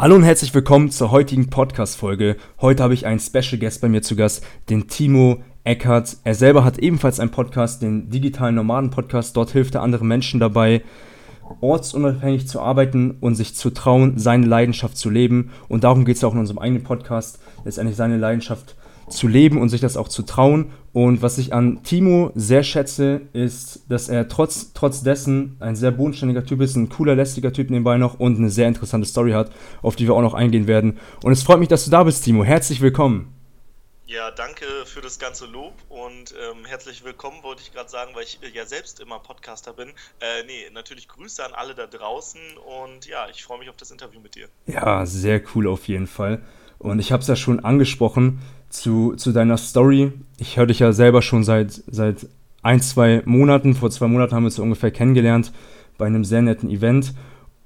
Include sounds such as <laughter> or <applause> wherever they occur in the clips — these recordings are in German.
Hallo und herzlich willkommen zur heutigen Podcast-Folge. Heute habe ich einen Special Guest bei mir zu Gast, den Timo Eckert. Er selber hat ebenfalls einen Podcast, den digitalen Nomaden-Podcast. Dort hilft er anderen Menschen dabei, ortsunabhängig zu arbeiten und sich zu trauen, seine Leidenschaft zu leben. Und darum geht es auch in unserem eigenen Podcast, letztendlich seine Leidenschaft zu leben und sich das auch zu trauen. Und was ich an Timo sehr schätze, ist, dass er trotz, trotz dessen ein sehr bodenständiger Typ ist, ein cooler, lästiger Typ nebenbei noch und eine sehr interessante Story hat, auf die wir auch noch eingehen werden. Und es freut mich, dass du da bist, Timo. Herzlich willkommen. Ja, danke für das ganze Lob und ähm, herzlich willkommen, wollte ich gerade sagen, weil ich äh, ja selbst immer Podcaster bin. Äh, nee, natürlich Grüße an alle da draußen und ja, ich freue mich auf das Interview mit dir. Ja, sehr cool auf jeden Fall. Und ich habe es ja schon angesprochen zu, zu deiner Story. Ich höre dich ja selber schon seit, seit ein, zwei Monaten. Vor zwei Monaten haben wir uns ungefähr kennengelernt bei einem sehr netten Event.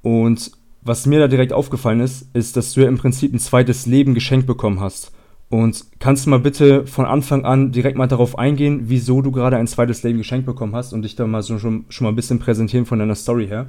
Und was mir da direkt aufgefallen ist, ist, dass du ja im Prinzip ein zweites Leben geschenkt bekommen hast. Und kannst du mal bitte von Anfang an direkt mal darauf eingehen, wieso du gerade ein zweites Leben geschenkt bekommen hast und dich da mal so schon, schon mal ein bisschen präsentieren von deiner Story her?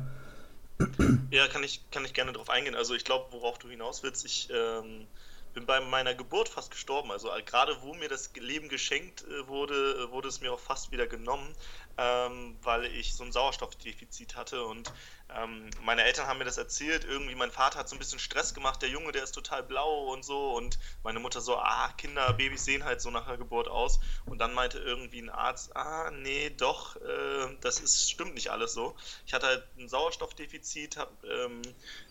Ja, kann ich, kann ich gerne darauf eingehen. Also ich glaube, worauf du hinaus willst, ich ähm, bin bei meiner Geburt fast gestorben. Also äh, gerade wo mir das Leben geschenkt äh, wurde, äh, wurde es mir auch fast wieder genommen, ähm, weil ich so ein Sauerstoffdefizit hatte und ähm, meine Eltern haben mir das erzählt, irgendwie mein Vater hat so ein bisschen Stress gemacht, der Junge, der ist total blau und so. Und meine Mutter so, ah, Kinder, Babys sehen halt so nach der Geburt aus. Und dann meinte irgendwie ein Arzt, ah, nee, doch, äh, das ist, stimmt nicht alles so. Ich hatte halt ein Sauerstoffdefizit, habe ähm,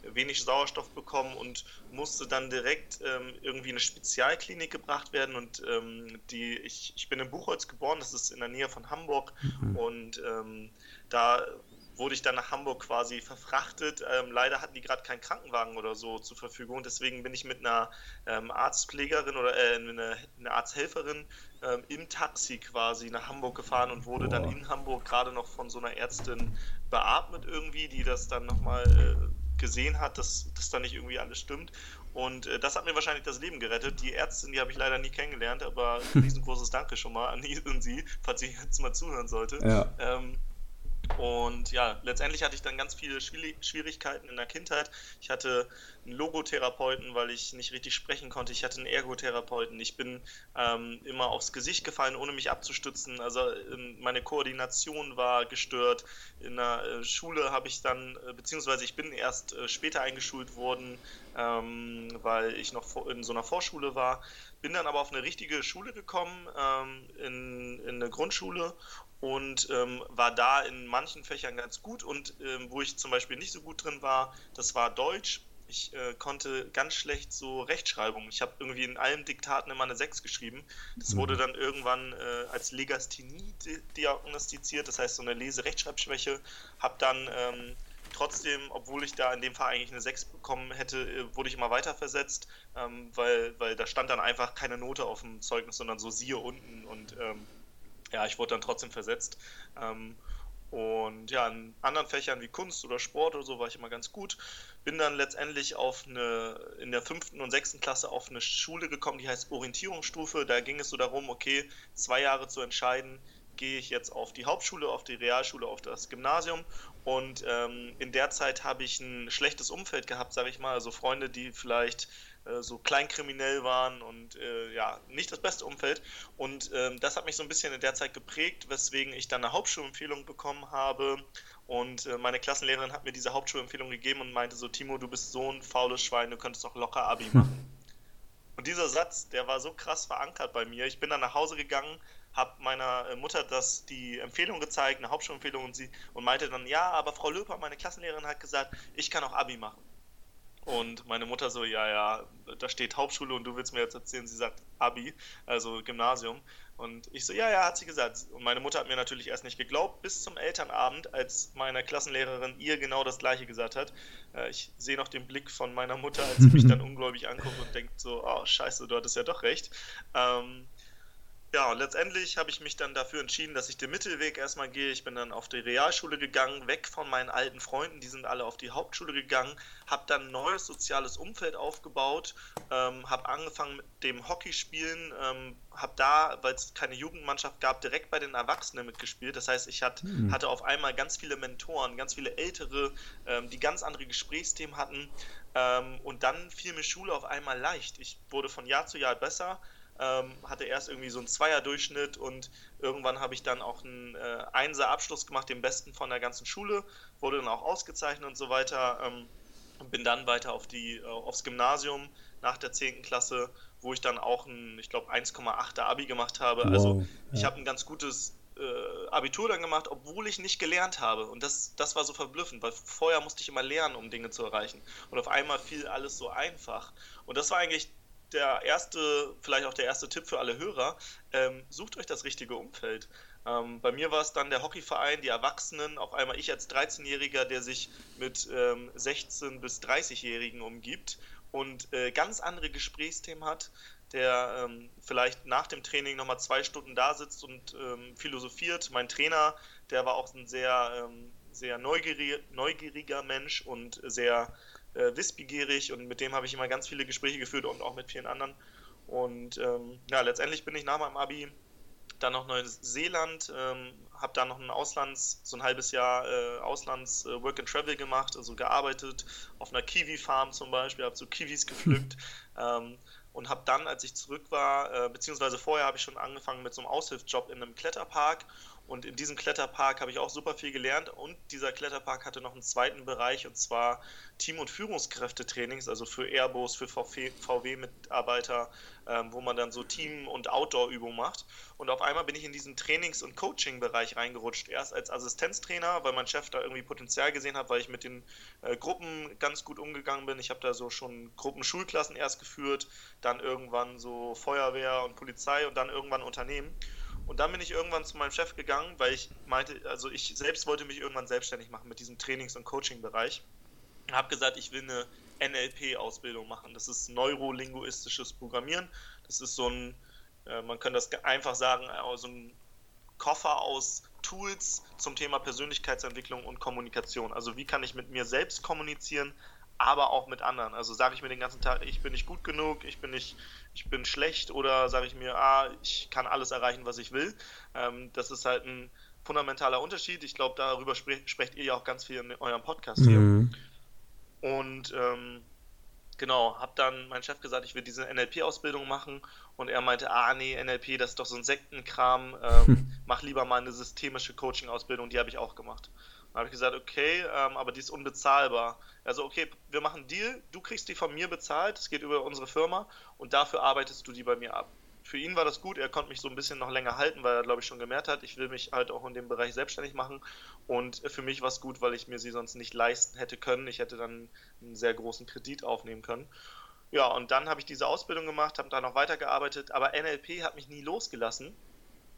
wenig Sauerstoff bekommen und musste dann direkt ähm, irgendwie in eine Spezialklinik gebracht werden. Und ähm, die, ich, ich bin in Buchholz geboren, das ist in der Nähe von Hamburg. Mhm. und ähm, da wurde ich dann nach Hamburg quasi verfrachtet. Ähm, leider hatten die gerade keinen Krankenwagen oder so zur Verfügung. Deswegen bin ich mit einer ähm, Arztpflegerin oder äh, eine, eine Arzthelferin ähm, im Taxi quasi nach Hamburg gefahren und wurde Boah. dann in Hamburg gerade noch von so einer Ärztin beatmet irgendwie, die das dann nochmal äh, gesehen hat, dass das da nicht irgendwie alles stimmt. Und äh, das hat mir wahrscheinlich das Leben gerettet. Die Ärztin, die habe ich leider nie kennengelernt, aber ein <laughs> riesengroßes Danke schon mal an sie, falls sie jetzt mal zuhören sollte. Ja. Ähm, und ja, letztendlich hatte ich dann ganz viele Schwierigkeiten in der Kindheit. Ich hatte einen Logotherapeuten, weil ich nicht richtig sprechen konnte. Ich hatte einen Ergotherapeuten. Ich bin ähm, immer aufs Gesicht gefallen, ohne mich abzustützen. Also ähm, meine Koordination war gestört. In der äh, Schule habe ich dann, äh, beziehungsweise ich bin erst äh, später eingeschult worden, ähm, weil ich noch in so einer Vorschule war. Bin dann aber auf eine richtige Schule gekommen, ähm, in, in eine Grundschule und ähm, war da in manchen Fächern ganz gut und ähm, wo ich zum Beispiel nicht so gut drin war, das war Deutsch. Ich äh, konnte ganz schlecht so Rechtschreibung. Ich habe irgendwie in allen Diktaten immer eine 6 geschrieben. Das mhm. wurde dann irgendwann äh, als Legasthenie diagnostiziert, das heißt so eine Lese-Rechtschreibschwäche. Habe dann ähm, trotzdem, obwohl ich da in dem Fall eigentlich eine 6 bekommen hätte, äh, wurde ich immer weiter versetzt, ähm, weil, weil da stand dann einfach keine Note auf dem Zeugnis, sondern so siehe unten und ähm, ja, ich wurde dann trotzdem versetzt. Ähm, und ja, in anderen Fächern wie Kunst oder Sport oder so war ich immer ganz gut. Bin dann letztendlich auf eine, in der fünften und sechsten Klasse auf eine Schule gekommen, die heißt Orientierungsstufe. Da ging es so darum, okay, zwei Jahre zu entscheiden, gehe ich jetzt auf die Hauptschule, auf die Realschule, auf das Gymnasium. Und ähm, in der Zeit habe ich ein schlechtes Umfeld gehabt, sage ich mal. Also Freunde, die vielleicht so kleinkriminell waren und äh, ja, nicht das beste Umfeld. Und ähm, das hat mich so ein bisschen in der Zeit geprägt, weswegen ich dann eine Hauptschulempfehlung bekommen habe. Und äh, meine Klassenlehrerin hat mir diese Hauptschulempfehlung gegeben und meinte so, Timo, du bist so ein faules Schwein, du könntest doch locker Abi machen. Und dieser Satz, der war so krass verankert bei mir. Ich bin dann nach Hause gegangen, habe meiner äh, Mutter das die Empfehlung gezeigt, eine Hauptschulempfehlung und sie und meinte dann, ja, aber Frau Löper, meine Klassenlehrerin hat gesagt, ich kann auch Abi machen. Und meine Mutter so, ja, ja, da steht Hauptschule und du willst mir jetzt erzählen, sie sagt Abi, also Gymnasium. Und ich so, ja, ja, hat sie gesagt. Und meine Mutter hat mir natürlich erst nicht geglaubt, bis zum Elternabend, als meine Klassenlehrerin ihr genau das Gleiche gesagt hat. Äh, ich sehe noch den Blick von meiner Mutter, als sie mich <laughs> dann ungläubig anguckt und denkt so, oh, scheiße, du hattest ja doch recht. Ähm, Ja, und letztendlich habe ich mich dann dafür entschieden, dass ich den Mittelweg erstmal gehe. Ich bin dann auf die Realschule gegangen, weg von meinen alten Freunden, die sind alle auf die Hauptschule gegangen, habe dann ein neues soziales Umfeld aufgebaut, ähm, habe angefangen mit dem Hockeyspielen, ähm, habe da, weil es keine Jugendmannschaft gab, direkt bei den Erwachsenen mitgespielt. Das heißt, ich hat, mhm. hatte auf einmal ganz viele Mentoren, ganz viele Ältere, ähm, die ganz andere Gesprächsthemen hatten. Ähm, und dann fiel mir Schule auf einmal leicht. Ich wurde von Jahr zu Jahr besser ähm, hatte erst irgendwie so einen Zweier-Durchschnitt und irgendwann habe ich dann auch einen äh, Einser-Abschluss gemacht, den besten von der ganzen Schule, wurde dann auch ausgezeichnet und so weiter. Ähm, und bin dann weiter auf die, äh, aufs Gymnasium nach der 10. Klasse, wo ich dann auch ein, ich glaube, 1,8er Abi gemacht habe. Wow, also ich ja. habe ein ganz gutes äh, Abitur dann gemacht, obwohl ich nicht gelernt habe. Und das, das war so verblüffend, weil vorher musste ich immer lernen, um Dinge zu erreichen. Und auf einmal fiel alles so einfach. Und das war eigentlich der erste, vielleicht auch der erste Tipp für alle Hörer, ähm, sucht euch das richtige Umfeld. Ähm, bei mir war es dann der Hockeyverein, die Erwachsenen, auf einmal ich als 13-Jähriger, der sich mit ähm, 16- bis 30-Jährigen umgibt und äh, ganz andere Gesprächsthemen hat, der ähm, vielleicht nach dem Training nochmal zwei Stunden da sitzt und ähm, philosophiert. Mein Trainer, der war auch ein sehr, ähm, sehr neugieriger, neugieriger Mensch und sehr äh, wissbegierig und mit dem habe ich immer ganz viele Gespräche geführt und auch mit vielen anderen. Und ähm, ja, letztendlich bin ich nach meinem Abi dann noch Neuseeland, ähm, habe da noch ein Auslands, so ein halbes Jahr äh, Auslands äh, Work and Travel gemacht, also gearbeitet auf einer Kiwi-Farm zum Beispiel, habe so Kiwis gepflückt <laughs> ähm, und habe dann, als ich zurück war, äh, beziehungsweise vorher habe ich schon angefangen mit so einem Aushilfsjob in einem Kletterpark und in diesem Kletterpark habe ich auch super viel gelernt. Und dieser Kletterpark hatte noch einen zweiten Bereich, und zwar Team- und Führungskräftetrainings, also für Airbus, für VW-Mitarbeiter, ähm, wo man dann so Team- und Outdoor-Übungen macht. Und auf einmal bin ich in diesen Trainings- und Coaching-Bereich reingerutscht. Erst als Assistenztrainer, weil mein Chef da irgendwie Potenzial gesehen hat, weil ich mit den äh, Gruppen ganz gut umgegangen bin. Ich habe da so schon Gruppenschulklassen erst geführt, dann irgendwann so Feuerwehr und Polizei und dann irgendwann Unternehmen. Und dann bin ich irgendwann zu meinem Chef gegangen, weil ich meinte, also ich selbst wollte mich irgendwann selbstständig machen mit diesem Trainings- und Coaching-Bereich. Und habe gesagt, ich will eine NLP-Ausbildung machen. Das ist neurolinguistisches Programmieren. Das ist so ein, äh, man kann das einfach sagen, äh, so ein Koffer aus Tools zum Thema Persönlichkeitsentwicklung und Kommunikation. Also wie kann ich mit mir selbst kommunizieren, aber auch mit anderen. Also sage ich mir den ganzen Tag, ich bin nicht gut genug, ich bin nicht, ich bin schlecht oder sage ich mir, ah, ich kann alles erreichen, was ich will. Ähm, das ist halt ein fundamentaler Unterschied. Ich glaube, darüber spre sprecht ihr ja auch ganz viel in eurem Podcast hier. Mhm. Und ähm, genau, habe dann mein Chef gesagt, ich will diese NLP-Ausbildung machen und er meinte, ah nee, NLP, das ist doch so ein Sektenkram, ähm, <laughs> mach lieber mal eine systemische Coaching-Ausbildung, die habe ich auch gemacht. Dann habe ich gesagt, okay, ähm, aber die ist unbezahlbar. Also, okay, wir machen einen Deal, du kriegst die von mir bezahlt, es geht über unsere Firma und dafür arbeitest du die bei mir ab. Für ihn war das gut, er konnte mich so ein bisschen noch länger halten, weil er, glaube ich, schon gemerkt hat, ich will mich halt auch in dem Bereich selbstständig machen. Und für mich war es gut, weil ich mir sie sonst nicht leisten hätte können. Ich hätte dann einen sehr großen Kredit aufnehmen können. Ja, und dann habe ich diese Ausbildung gemacht, habe da noch weitergearbeitet, aber NLP hat mich nie losgelassen.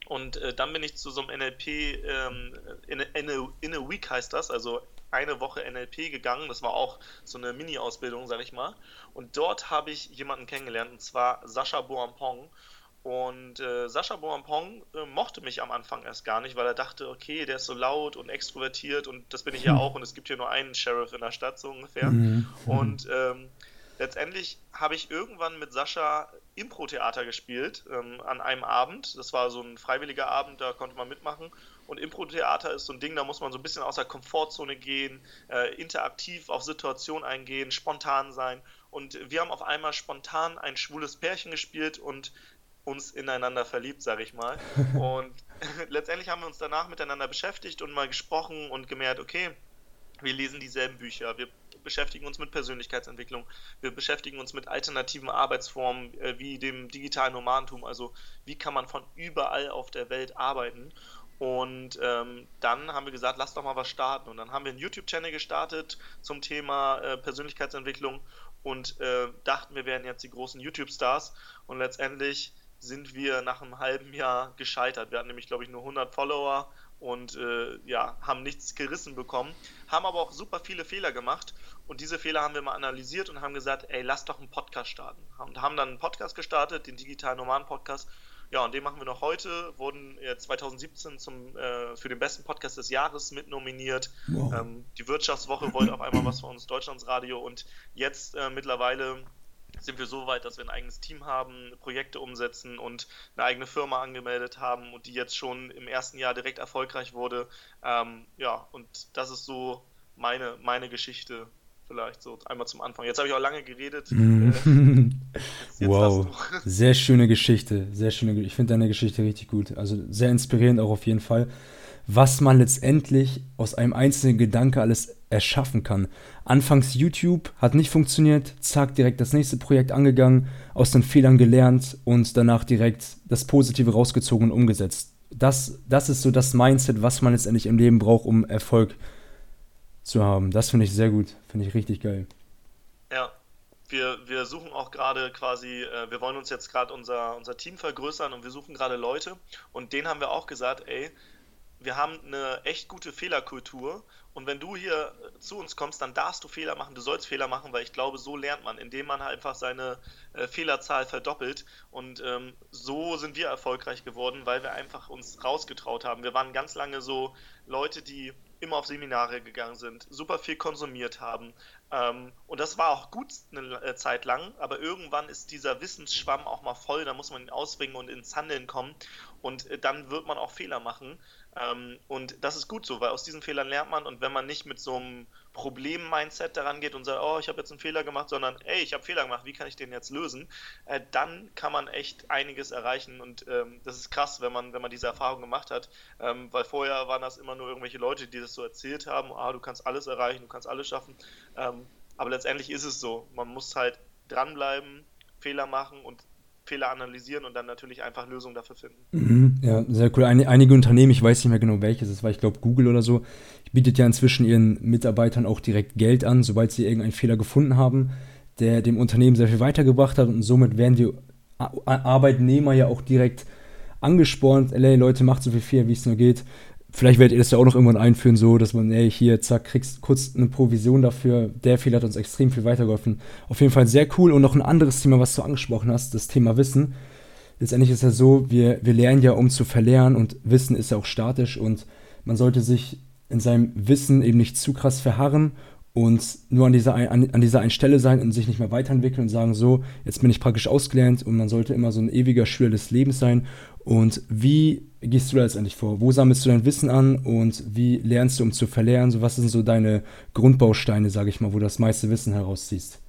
Und äh, dann bin ich zu so einem NLP, ähm, in, in, a, in a Week heißt das, also eine Woche NLP gegangen. Das war auch so eine Mini-Ausbildung, sag ich mal. Und dort habe ich jemanden kennengelernt, und zwar Sascha Boampong. Und äh, Sascha Boampong äh, mochte mich am Anfang erst gar nicht, weil er dachte, okay, der ist so laut und extrovertiert und das bin ich ja hm. auch und es gibt hier nur einen Sheriff in der Stadt so ungefähr. Mhm. Und ähm, letztendlich habe ich irgendwann mit Sascha Impro-Theater gespielt ähm, an einem Abend. Das war so ein freiwilliger Abend, da konnte man mitmachen. Und Impro-Theater ist so ein Ding, da muss man so ein bisschen aus der Komfortzone gehen, äh, interaktiv auf Situationen eingehen, spontan sein. Und wir haben auf einmal spontan ein schwules Pärchen gespielt und uns ineinander verliebt, sage ich mal. <laughs> Und <laughs> letztendlich haben wir uns danach miteinander beschäftigt und mal gesprochen und gemerkt, okay, wir lesen dieselben Bücher, wir beschäftigen uns mit Persönlichkeitsentwicklung, wir beschäftigen uns mit alternativen Arbeitsformen äh, wie dem digitalen Nomadentum, also wie kann man von überall auf der Welt arbeiten. Und ähm, dann haben wir gesagt, lass doch mal was starten. Und dann haben wir einen YouTube-Channel gestartet zum Thema äh, Persönlichkeitsentwicklung und äh, dachten, wir wären jetzt die großen YouTube-Stars. Und letztendlich sind wir nach einem halben Jahr gescheitert. Wir hatten nämlich, glaube ich, nur 100 Follower und äh, ja, haben nichts gerissen bekommen, haben aber auch super viele Fehler gemacht und diese Fehler haben wir mal analysiert und haben gesagt, ey, lass doch einen Podcast starten. Und haben dann einen Podcast gestartet, den Digitalen Nomaden Podcast Ja, und den machen wir noch heute. Wurden 2017 zum, äh, für den besten Podcast des Jahres mitnominiert. Wow. Ähm, die Wirtschaftswoche wollte auf einmal was von uns, Deutschlandsradio. Und jetzt äh, mittlerweile sind wir so weit, dass wir ein eigenes Team haben, Projekte umsetzen und eine eigene Firma angemeldet haben und die jetzt schon im ersten Jahr direkt erfolgreich wurde. Ähm, ja, und das ist so meine, meine Geschichte vielleicht so einmal zum Anfang. Jetzt habe ich auch lange geredet. Mm. Jetzt, jetzt wow, <laughs> sehr schöne Geschichte, sehr schöne. Ich finde deine Geschichte richtig gut. Also sehr inspirierend auch auf jeden Fall, was man letztendlich aus einem einzelnen Gedanke alles erschaffen kann. Anfangs YouTube hat nicht funktioniert, zack direkt das nächste Projekt angegangen, aus den Fehlern gelernt und danach direkt das Positive rausgezogen und umgesetzt. Das, das ist so das Mindset, was man letztendlich im Leben braucht, um Erfolg zu haben. Das finde ich sehr gut, finde ich richtig geil. Ja, wir, wir suchen auch gerade quasi, äh, wir wollen uns jetzt gerade unser, unser Team vergrößern und wir suchen gerade Leute und denen haben wir auch gesagt, ey, wir haben eine echt gute Fehlerkultur und wenn du hier zu uns kommst, dann darfst du Fehler machen, du sollst Fehler machen, weil ich glaube, so lernt man, indem man halt einfach seine äh, Fehlerzahl verdoppelt und ähm, so sind wir erfolgreich geworden, weil wir einfach uns rausgetraut haben. Wir waren ganz lange so Leute, die immer auf Seminare gegangen sind, super viel konsumiert haben. Ähm, und das war auch gut eine äh, Zeit lang, aber irgendwann ist dieser Wissensschwamm auch mal voll, da muss man ihn ausbringen und ins Handeln kommen. Und äh, dann wird man auch Fehler machen. Ähm, und das ist gut so, weil aus diesen Fehlern lernt man und wenn man nicht mit so einem Problem-Mindset daran geht und sagt, oh, ich habe jetzt einen Fehler gemacht, sondern, ey, ich habe Fehler gemacht, wie kann ich den jetzt lösen, äh, dann kann man echt einiges erreichen und ähm, das ist krass, wenn man, wenn man diese Erfahrung gemacht hat, ähm, weil vorher waren das immer nur irgendwelche Leute, die das so erzählt haben, ah, du kannst alles erreichen, du kannst alles schaffen, ähm, aber letztendlich ist es so, man muss halt dranbleiben, Fehler machen und Fehler analysieren und dann natürlich einfach Lösungen dafür finden. Mhm, ja, sehr cool. Ein, einige Unternehmen, ich weiß nicht mehr genau welches, das war ich glaube Google oder so, bietet ja inzwischen ihren Mitarbeitern auch direkt Geld an, sobald sie irgendeinen Fehler gefunden haben, der dem Unternehmen sehr viel weitergebracht hat und somit werden die Arbeitnehmer ja auch direkt angespornt, ey Leute, macht so viel Fehler, wie es nur geht. Vielleicht werdet ihr das ja auch noch irgendwann einführen, so, dass man, ey, hier, zack, kriegst kurz eine Provision dafür. Der Fehler hat uns extrem viel weitergeholfen. Auf jeden Fall sehr cool. Und noch ein anderes Thema, was du angesprochen hast, das Thema Wissen. Letztendlich ist ja so, wir, wir lernen ja, um zu verlernen und Wissen ist ja auch statisch und man sollte sich in seinem Wissen eben nicht zu krass verharren und nur an dieser, an, an dieser einen Stelle sein und sich nicht mehr weiterentwickeln und sagen, so, jetzt bin ich praktisch ausgelernt und man sollte immer so ein ewiger Schüler des Lebens sein. Und wie gehst du da letztendlich vor? Wo sammelst du dein Wissen an und wie lernst du, um zu verlernen? So, was sind so deine Grundbausteine, sage ich mal, wo du das meiste Wissen herausziehst?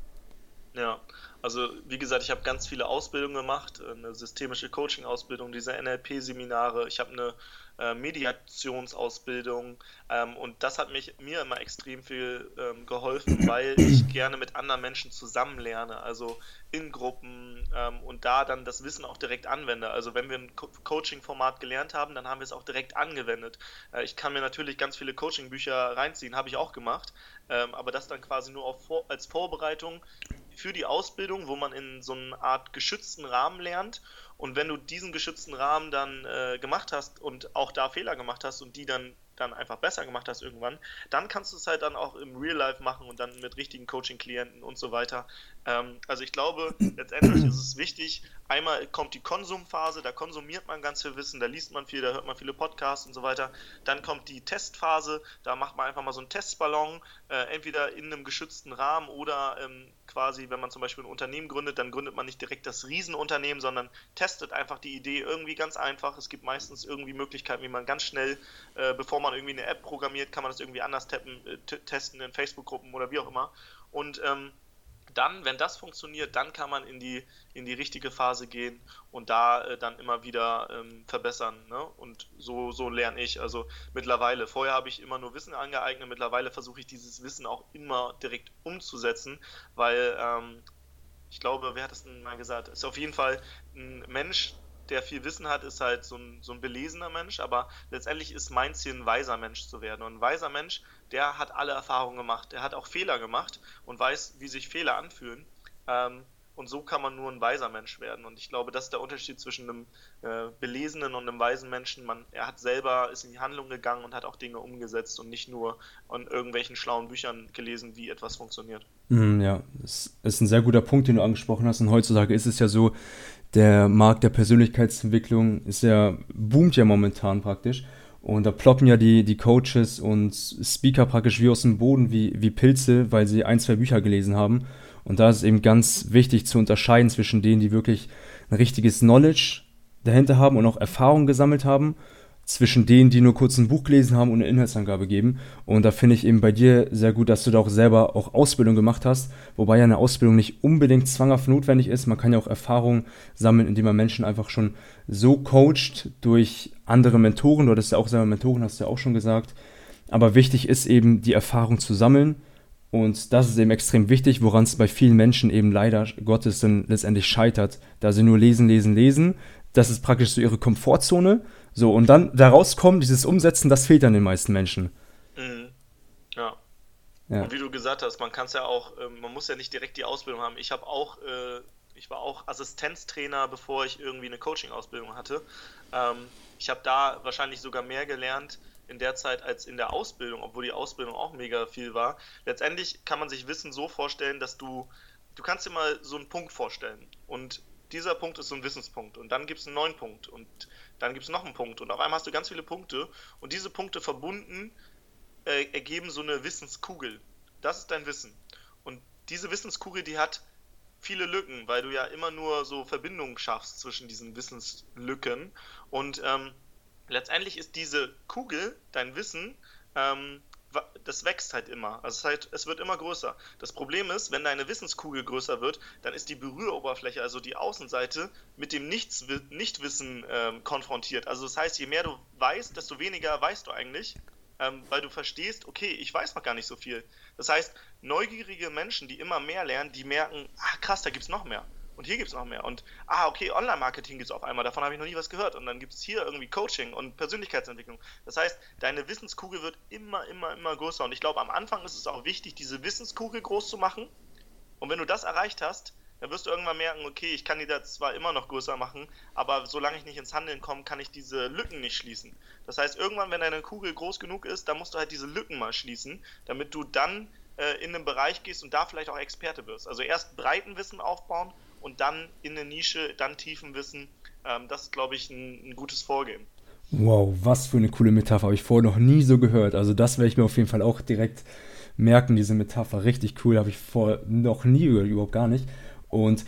Ja, also wie gesagt, ich habe ganz viele Ausbildungen gemacht, eine systemische Coaching-Ausbildung, diese NLP-Seminare. Ich habe eine äh, Mediationsausbildung ähm, und das hat mich mir immer extrem viel ähm, geholfen, weil ich gerne mit anderen Menschen zusammen lerne, also in Gruppen ähm, und da dann das Wissen auch direkt anwende. Also wenn wir ein Co Coaching-Format gelernt haben, dann haben wir es auch direkt angewendet. Äh, ich kann mir natürlich ganz viele Coaching-Bücher reinziehen, habe ich auch gemacht, ähm, aber das dann quasi nur auf, als Vorbereitung für die Ausbildung, wo man in so einer Art geschützten Rahmen lernt und wenn du diesen geschützten Rahmen dann äh, gemacht hast und auch da Fehler gemacht hast und die dann dann einfach besser gemacht hast irgendwann, dann kannst du es halt dann auch im Real Life machen und dann mit richtigen Coaching-Klienten und so weiter. Ähm, also ich glaube, letztendlich ist es wichtig, einmal kommt die Konsumphase, da konsumiert man ganz viel Wissen, da liest man viel, da hört man viele Podcasts und so weiter. Dann kommt die Testphase, da macht man einfach mal so einen Testballon, äh, entweder in einem geschützten Rahmen oder ähm, quasi, wenn man zum Beispiel ein Unternehmen gründet, dann gründet man nicht direkt das Riesenunternehmen, sondern testet einfach die Idee irgendwie ganz einfach. Es gibt meistens irgendwie Möglichkeiten, wie man ganz schnell, äh, bevor man irgendwie eine App programmiert, kann man das irgendwie anders tappen, äh, testen in Facebook-Gruppen oder wie auch immer. Und ähm, dann, wenn das funktioniert, dann kann man in die, in die richtige Phase gehen und da äh, dann immer wieder ähm, verbessern. Ne? Und so, so lerne ich. Also mittlerweile, vorher habe ich immer nur Wissen angeeignet, mittlerweile versuche ich dieses Wissen auch immer direkt umzusetzen, weil ähm, ich glaube, wer hat es denn mal gesagt? Ist auf jeden Fall ein Mensch, der viel Wissen hat, ist halt so ein, so ein belesener Mensch, aber letztendlich ist mein Ziel, ein weiser Mensch zu werden. Und ein weiser Mensch, der hat alle Erfahrungen gemacht, der hat auch Fehler gemacht und weiß, wie sich Fehler anfühlen. Ähm, und so kann man nur ein weiser Mensch werden. Und ich glaube, das ist der Unterschied zwischen einem äh, belesenen und einem weisen Menschen. Man, er hat selber, ist in die Handlung gegangen und hat auch Dinge umgesetzt und nicht nur an irgendwelchen schlauen Büchern gelesen, wie etwas funktioniert. Mm, ja, das ist ein sehr guter Punkt, den du angesprochen hast. Und heutzutage ist es ja so, der Markt der Persönlichkeitsentwicklung ist ja, boomt ja momentan praktisch. Und da ploppen ja die, die Coaches und Speaker praktisch wie aus dem Boden, wie, wie Pilze, weil sie ein, zwei Bücher gelesen haben. Und da ist es eben ganz wichtig zu unterscheiden zwischen denen, die wirklich ein richtiges Knowledge dahinter haben und auch Erfahrung gesammelt haben zwischen denen, die nur kurz ein Buch gelesen haben und eine Inhaltsangabe geben. Und da finde ich eben bei dir sehr gut, dass du da auch selber auch Ausbildung gemacht hast, wobei ja eine Ausbildung nicht unbedingt zwanghaft notwendig ist. Man kann ja auch Erfahrung sammeln, indem man Menschen einfach schon so coacht durch andere Mentoren. Du hattest ja auch selber Mentoren, hast du ja auch schon gesagt. Aber wichtig ist eben, die Erfahrung zu sammeln. Und das ist eben extrem wichtig, woran es bei vielen Menschen eben leider Gottes dann letztendlich scheitert, da sie nur lesen, lesen, lesen. Das ist praktisch so ihre Komfortzone so, und dann da rauskommen, dieses Umsetzen, das fehlt an den meisten Menschen. Mhm. Ja. ja. Und wie du gesagt hast, man kann es ja auch, äh, man muss ja nicht direkt die Ausbildung haben. Ich habe auch, äh, ich war auch Assistenztrainer, bevor ich irgendwie eine Coaching-Ausbildung hatte. Ähm, ich habe da wahrscheinlich sogar mehr gelernt in der Zeit als in der Ausbildung, obwohl die Ausbildung auch mega viel war. Letztendlich kann man sich Wissen so vorstellen, dass du, du kannst dir mal so einen Punkt vorstellen und dieser Punkt ist so ein Wissenspunkt und dann gibt es einen neuen Punkt und dann gibt es noch einen Punkt und auf einmal hast du ganz viele Punkte und diese Punkte verbunden äh, ergeben so eine Wissenskugel. Das ist dein Wissen. Und diese Wissenskugel, die hat viele Lücken, weil du ja immer nur so Verbindungen schaffst zwischen diesen Wissenslücken und ähm, letztendlich ist diese Kugel, dein Wissen, ähm, das wächst halt immer. Also halt, es wird immer größer. Das Problem ist, wenn deine Wissenskugel größer wird, dann ist die Berühroberfläche, also die Außenseite, mit dem Nichts, Nichtwissen ähm, konfrontiert. Also das heißt, je mehr du weißt, desto weniger weißt du eigentlich, ähm, weil du verstehst, okay, ich weiß noch gar nicht so viel. Das heißt, neugierige Menschen, die immer mehr lernen, die merken, ah krass, da gibt es noch mehr. Und hier gibt es noch mehr. Und, ah, okay, Online-Marketing gibt es auf einmal, davon habe ich noch nie was gehört. Und dann gibt es hier irgendwie Coaching und Persönlichkeitsentwicklung. Das heißt, deine Wissenskugel wird immer, immer, immer größer. Und ich glaube, am Anfang ist es auch wichtig, diese Wissenskugel groß zu machen. Und wenn du das erreicht hast, dann wirst du irgendwann merken, okay, ich kann die da zwar immer noch größer machen, aber solange ich nicht ins Handeln komme, kann ich diese Lücken nicht schließen. Das heißt, irgendwann, wenn deine Kugel groß genug ist, dann musst du halt diese Lücken mal schließen, damit du dann äh, in den Bereich gehst und da vielleicht auch Experte wirst. Also erst breiten Wissen aufbauen und dann in eine Nische, dann tiefen Wissen. Ähm, das ist, glaube ich, ein, ein, gutes Vorgehen. Wow, was für eine coole Metapher. Habe ich vorher noch nie so gehört. Also das werde ich mir auf jeden Fall auch direkt merken, diese Metapher. Richtig cool, habe ich vorher noch nie gehört, überhaupt gar nicht. Und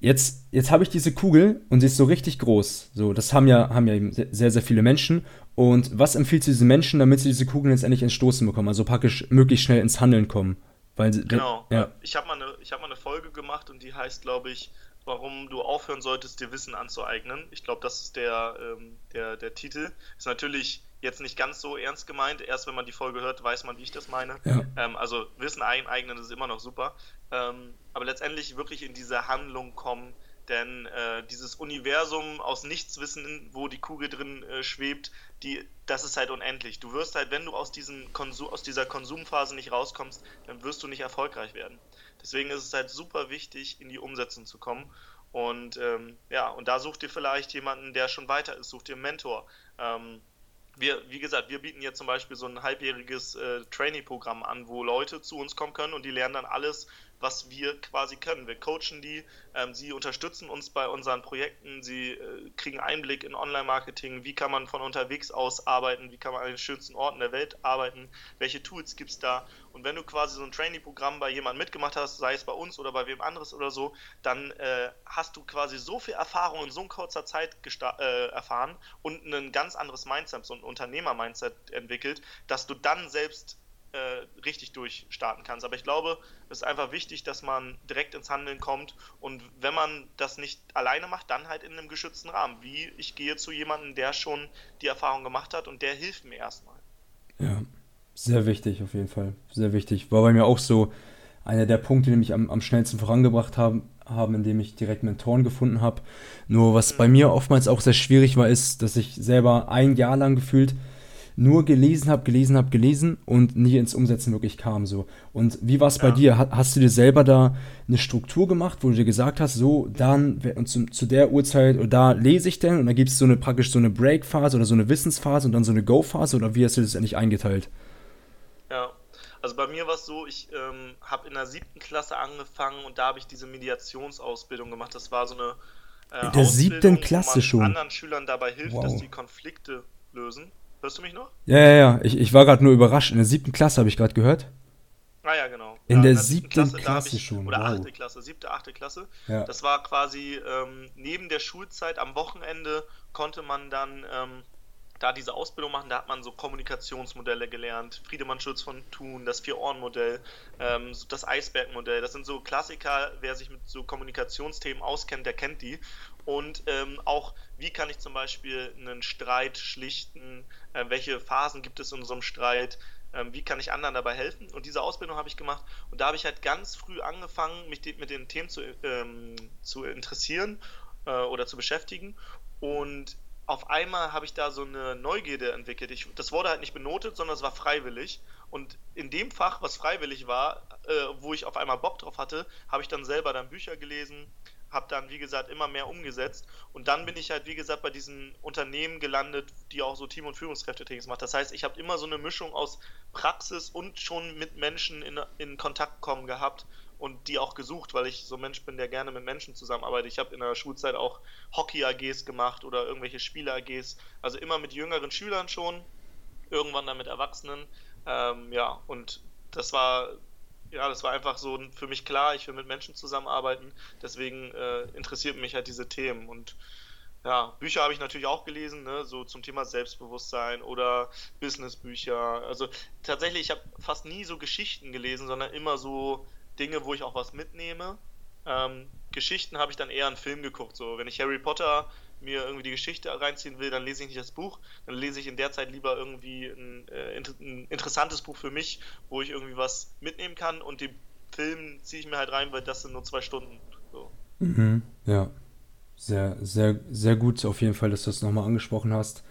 jetzt, jetzt habe ich diese Kugel und sie ist so richtig groß. So, das haben ja, haben ja sehr, sehr viele Menschen. Und was empfiehlt du diesen Menschen, damit sie diese Kugel jetzt endlich ins Stoßen bekommen? Also praktisch möglichst schnell ins Handeln kommen? Weil, genau. Ja. Ich habe mal, eine, hab mal eine Folge gemacht und die heißt, glaube ich, warum du aufhören solltest, dir Wissen anzueignen. Ich glaube, das ist der, ähm, der, der Titel. Ist natürlich jetzt nicht ganz so ernst gemeint. Erst wenn man die Folge hört, weiß man, wie ich das meine. Ja. Ähm, also Wissen eineignen ist immer noch super. Ähm, aber letztendlich wirklich in diese Handlung kommen, denn äh, dieses Universum aus Nichtswissen, wo die Kugel drin äh, schwebt, die, das ist halt unendlich. Du wirst halt, wenn du aus, diesem Konsum, aus dieser Konsumphase nicht rauskommst, dann wirst du nicht erfolgreich werden. Deswegen ist es halt super wichtig, in die Umsetzung zu kommen. Und ähm, ja, und da sucht ihr vielleicht jemanden, der schon weiter ist, sucht ihr einen Mentor. Ähm, wir, wie gesagt, wir bieten jetzt zum Beispiel so ein halbjähriges äh, Trainee-Programm an, wo Leute zu uns kommen können und die lernen dann alles was wir quasi können. Wir coachen die, ähm, sie unterstützen uns bei unseren Projekten, sie äh, kriegen Einblick in Online-Marketing, wie kann man von unterwegs aus arbeiten, wie kann man an den schönsten Orten der Welt arbeiten, welche Tools gibt es da. Und wenn du quasi so ein Training-Programm bei jemandem mitgemacht hast, sei es bei uns oder bei wem anderes oder so, dann äh, hast du quasi so viel Erfahrung in so kurzer Zeit äh, erfahren und ein ganz anderes Mindset, so ein Unternehmer-Mindset entwickelt, dass du dann selbst äh, richtig durchstarten kannst. Aber ich glaube, es ist einfach wichtig, dass man direkt ins Handeln kommt und wenn man das nicht alleine macht, dann halt in einem geschützten Rahmen. Wie ich gehe zu jemandem, der schon die Erfahrung gemacht hat und der hilft mir erstmal. Ja, sehr wichtig auf jeden Fall. Sehr wichtig. War bei mir auch so einer der Punkte, die mich am, am schnellsten vorangebracht haben, haben, indem ich direkt Mentoren gefunden habe. Nur was mhm. bei mir oftmals auch sehr schwierig war, ist, dass ich selber ein Jahr lang gefühlt nur gelesen habe, gelesen habe, gelesen und nie ins Umsetzen wirklich kam. So. Und wie war es bei dir? Hast du dir selber da eine Struktur gemacht, wo du dir gesagt hast, so, dann und zu, zu der Uhrzeit oder da lese ich denn und dann gibt es so eine praktisch so eine Break-Phase oder so eine Wissensphase und dann so eine Go-Phase oder wie hast du das eigentlich eingeteilt? Ja, also bei mir war es so, ich ähm, habe in der siebten Klasse angefangen und da habe ich diese Mediationsausbildung gemacht. Das war so eine äh, In der siebten Klasse schon. anderen Schülern dabei hilft, wow. dass die Konflikte lösen. Hörst du mich noch? Ja, ja, ja. Ich, ich war gerade nur überrascht. In der siebten Klasse habe ich gerade gehört. Ah ja, genau. In ja, der, siebten Klasse, Klasse ich, schon. Oder wow. achte Klasse, siebte, achte Klasse. Ja. Das war quasi ähm, neben der Schulzeit am Wochenende konnte man dann ähm, da diese Ausbildung machen. Da hat man so Kommunikationsmodelle gelernt. Friedemann Schulz von Thun, das Vier-Ohren-Modell, ähm, das Eisberg-Modell. Das sind so Klassiker. Wer sich mit so Kommunikationsthemen auskennt, der kennt die. Und ähm, auch, wie kann ich zum Beispiel einen Streit schlichten? Äh, welche Phasen gibt es in so einem Streit? ähm, wie kann ich anderen dabei helfen? Und diese Ausbildung habe ich gemacht und da habe ich halt ganz früh angefangen, mich mit den Themen zu, ähm, zu interessieren äh, oder zu beschäftigen und auf einmal habe ich da so eine Neugierde entwickelt. Ich, das wurde halt nicht benotet, sondern es war freiwillig. Und in dem Fach, was freiwillig war, äh, wo ich auf einmal Bock drauf hatte, habe ich dann selber dann Bücher gelesen, habe dann, wie gesagt, immer mehr umgesetzt. Und dann bin ich halt, wie gesagt, bei diesen Unternehmen gelandet, die auch so Team- und Führungskräftetrainings machen. Das heißt, ich habe immer so eine Mischung aus Praxis und schon mit Menschen in, in Kontakt kommen gehabt und die auch gesucht, weil ich so ein Mensch bin, der gerne mit Menschen zusammenarbeitet. Ich habe in der Schulzeit auch Hockey-AGs gemacht oder irgendwelche Spiele-AGs. Also immer mit jüngeren Schülern schon, irgendwann dann mit Erwachsenen. Ähm, ja, und das war ja, das war einfach so für mich klar, ich will mit Menschen zusammenarbeiten, deswegen äh, interessiert mich halt diese Themen und ja, Bücher habe ich natürlich auch gelesen, ne, so zum Thema Selbstbewusstsein oder Businessbücher. Also tatsächlich, ich habe fast nie so Geschichten gelesen, sondern immer so Dinge, wo ich auch was mitnehme. Ähm, Geschichten habe ich dann eher einen Film geguckt. So, wenn ich Harry Potter mir irgendwie die Geschichte reinziehen will, dann lese ich nicht das Buch, dann lese ich in der Zeit lieber irgendwie ein, äh, ein interessantes Buch für mich, wo ich irgendwie was mitnehmen kann und den Film ziehe ich mir halt rein, weil das sind nur zwei Stunden. So. Mhm, ja. Sehr, sehr, sehr gut auf jeden Fall, dass du das nochmal angesprochen hast.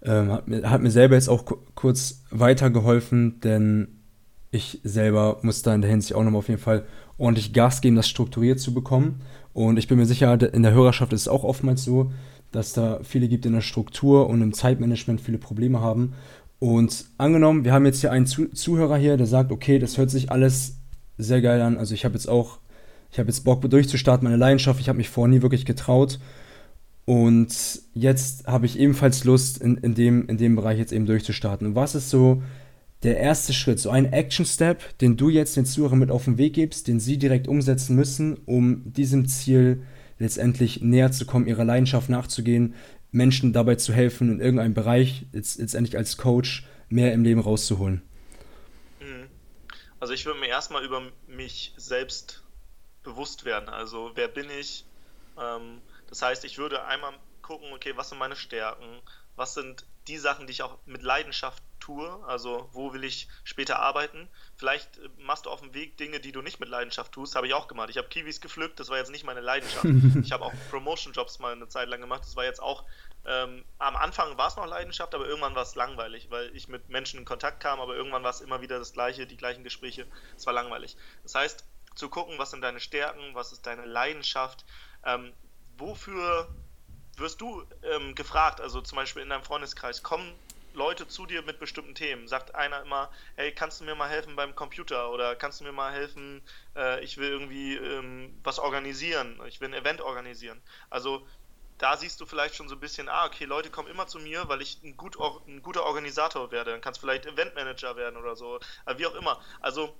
Ähm, hat, mir, hat mir selber jetzt auch kurz weitergeholfen, denn ich selber muss da in der Hinsicht auch nochmal auf jeden Fall ordentlich Gas geben, das strukturiert zu bekommen. Und ich bin mir sicher, in der Hörerschaft ist es auch oftmals so, dass da viele gibt in der Struktur und im Zeitmanagement viele Probleme haben. Und angenommen, wir haben jetzt hier einen Zuhörer hier, der sagt, okay, das hört sich alles sehr geil an. Also ich habe jetzt auch, ich habe jetzt Bock durchzustarten, meine Leidenschaft, ich habe mich vorher nie wirklich getraut. Und jetzt habe ich ebenfalls Lust, in, in, dem, in dem Bereich jetzt eben durchzustarten. Und was ist so der erste Schritt, so ein Action-Step, den du jetzt den Zuhörern mit auf den Weg gibst, den sie direkt umsetzen müssen, um diesem Ziel letztendlich näher zu kommen, ihrer Leidenschaft nachzugehen, Menschen dabei zu helfen, in irgendeinem Bereich, letztendlich als Coach, mehr im Leben rauszuholen? Mhm. Also ich würde mir erstmal über mich selbst bewusst werden. Also wer bin ich? Ähm, das heißt, ich würde einmal gucken, okay, was sind meine Stärken? Was sind die Sachen, die ich auch mit Leidenschaft tue, also wo will ich später arbeiten. Vielleicht äh, machst du auf dem Weg Dinge, die du nicht mit Leidenschaft tust, habe ich auch gemacht. Ich habe Kiwis gepflückt, das war jetzt nicht meine Leidenschaft. <laughs> ich habe auch Promotion-Jobs mal eine Zeit lang gemacht, das war jetzt auch, ähm, am Anfang war es noch Leidenschaft, aber irgendwann war es langweilig, weil ich mit Menschen in Kontakt kam, aber irgendwann war es immer wieder das Gleiche, die gleichen Gespräche, es war langweilig. Das heißt, zu gucken, was sind deine Stärken, was ist deine Leidenschaft, ähm, wofür wirst du ähm, gefragt, also zum Beispiel in deinem Freundeskreis, kommen Leute zu dir mit bestimmten Themen. Sagt einer immer, hey, kannst du mir mal helfen beim Computer oder kannst du mir mal helfen, äh, ich will irgendwie ähm, was organisieren, ich will ein Event organisieren. Also da siehst du vielleicht schon so ein bisschen, ah, okay, Leute kommen immer zu mir, weil ich ein, gut, ein guter Organisator werde. Dann kannst du vielleicht Eventmanager werden oder so, äh, wie auch immer. Also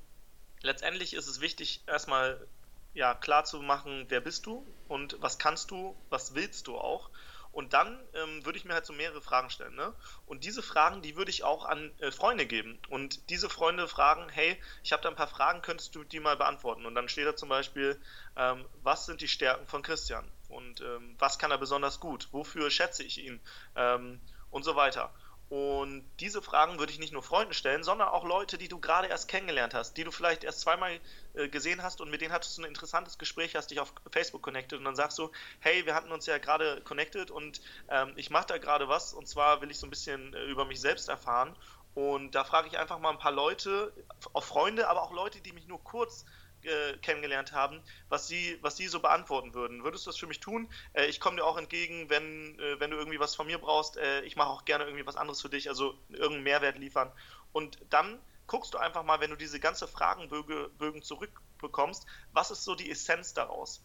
letztendlich ist es wichtig, erstmal ja, klar zu machen, wer bist du und was kannst du, was willst du auch. Und dann ähm, würde ich mir halt so mehrere Fragen stellen. Ne? Und diese Fragen, die würde ich auch an äh, Freunde geben. Und diese Freunde fragen, hey, ich habe da ein paar Fragen, könntest du die mal beantworten? Und dann steht da zum Beispiel, ähm, was sind die Stärken von Christian? Und ähm, was kann er besonders gut? Wofür schätze ich ihn? Ähm, und so weiter. Und diese Fragen würde ich nicht nur Freunden stellen, sondern auch Leute, die du gerade erst kennengelernt hast, die du vielleicht erst zweimal äh, gesehen hast und mit denen hattest du ein interessantes Gespräch, hast dich auf Facebook connected und dann sagst du, hey, wir hatten uns ja gerade connected und ähm, ich mache da gerade was und zwar will ich so ein bisschen äh, über mich selbst erfahren. Und da frage ich einfach mal ein paar Leute, auch Freunde, aber auch Leute, die mich nur kurz äh, kennengelernt haben, was sie, was sie so beantworten würden. Würdest du das für mich tun? Äh, ich komme dir auch entgegen, wenn, äh, wenn du irgendwie was von mir brauchst. Äh, ich mache auch gerne irgendwie was anderes für dich, also irgendeinen Mehrwert liefern. Und dann guckst du einfach mal, wenn du diese ganze Fragenbögen zurückbekommst, was ist so die Essenz daraus?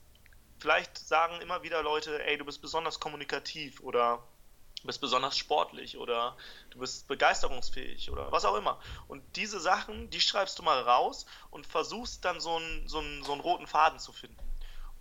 vielleicht sagen immer wieder Leute, ey, du bist besonders kommunikativ oder bist besonders sportlich oder du bist begeisterungsfähig oder was auch immer. Und diese Sachen, die schreibst du mal raus und versuchst dann so einen, so einen, so einen roten Faden zu finden.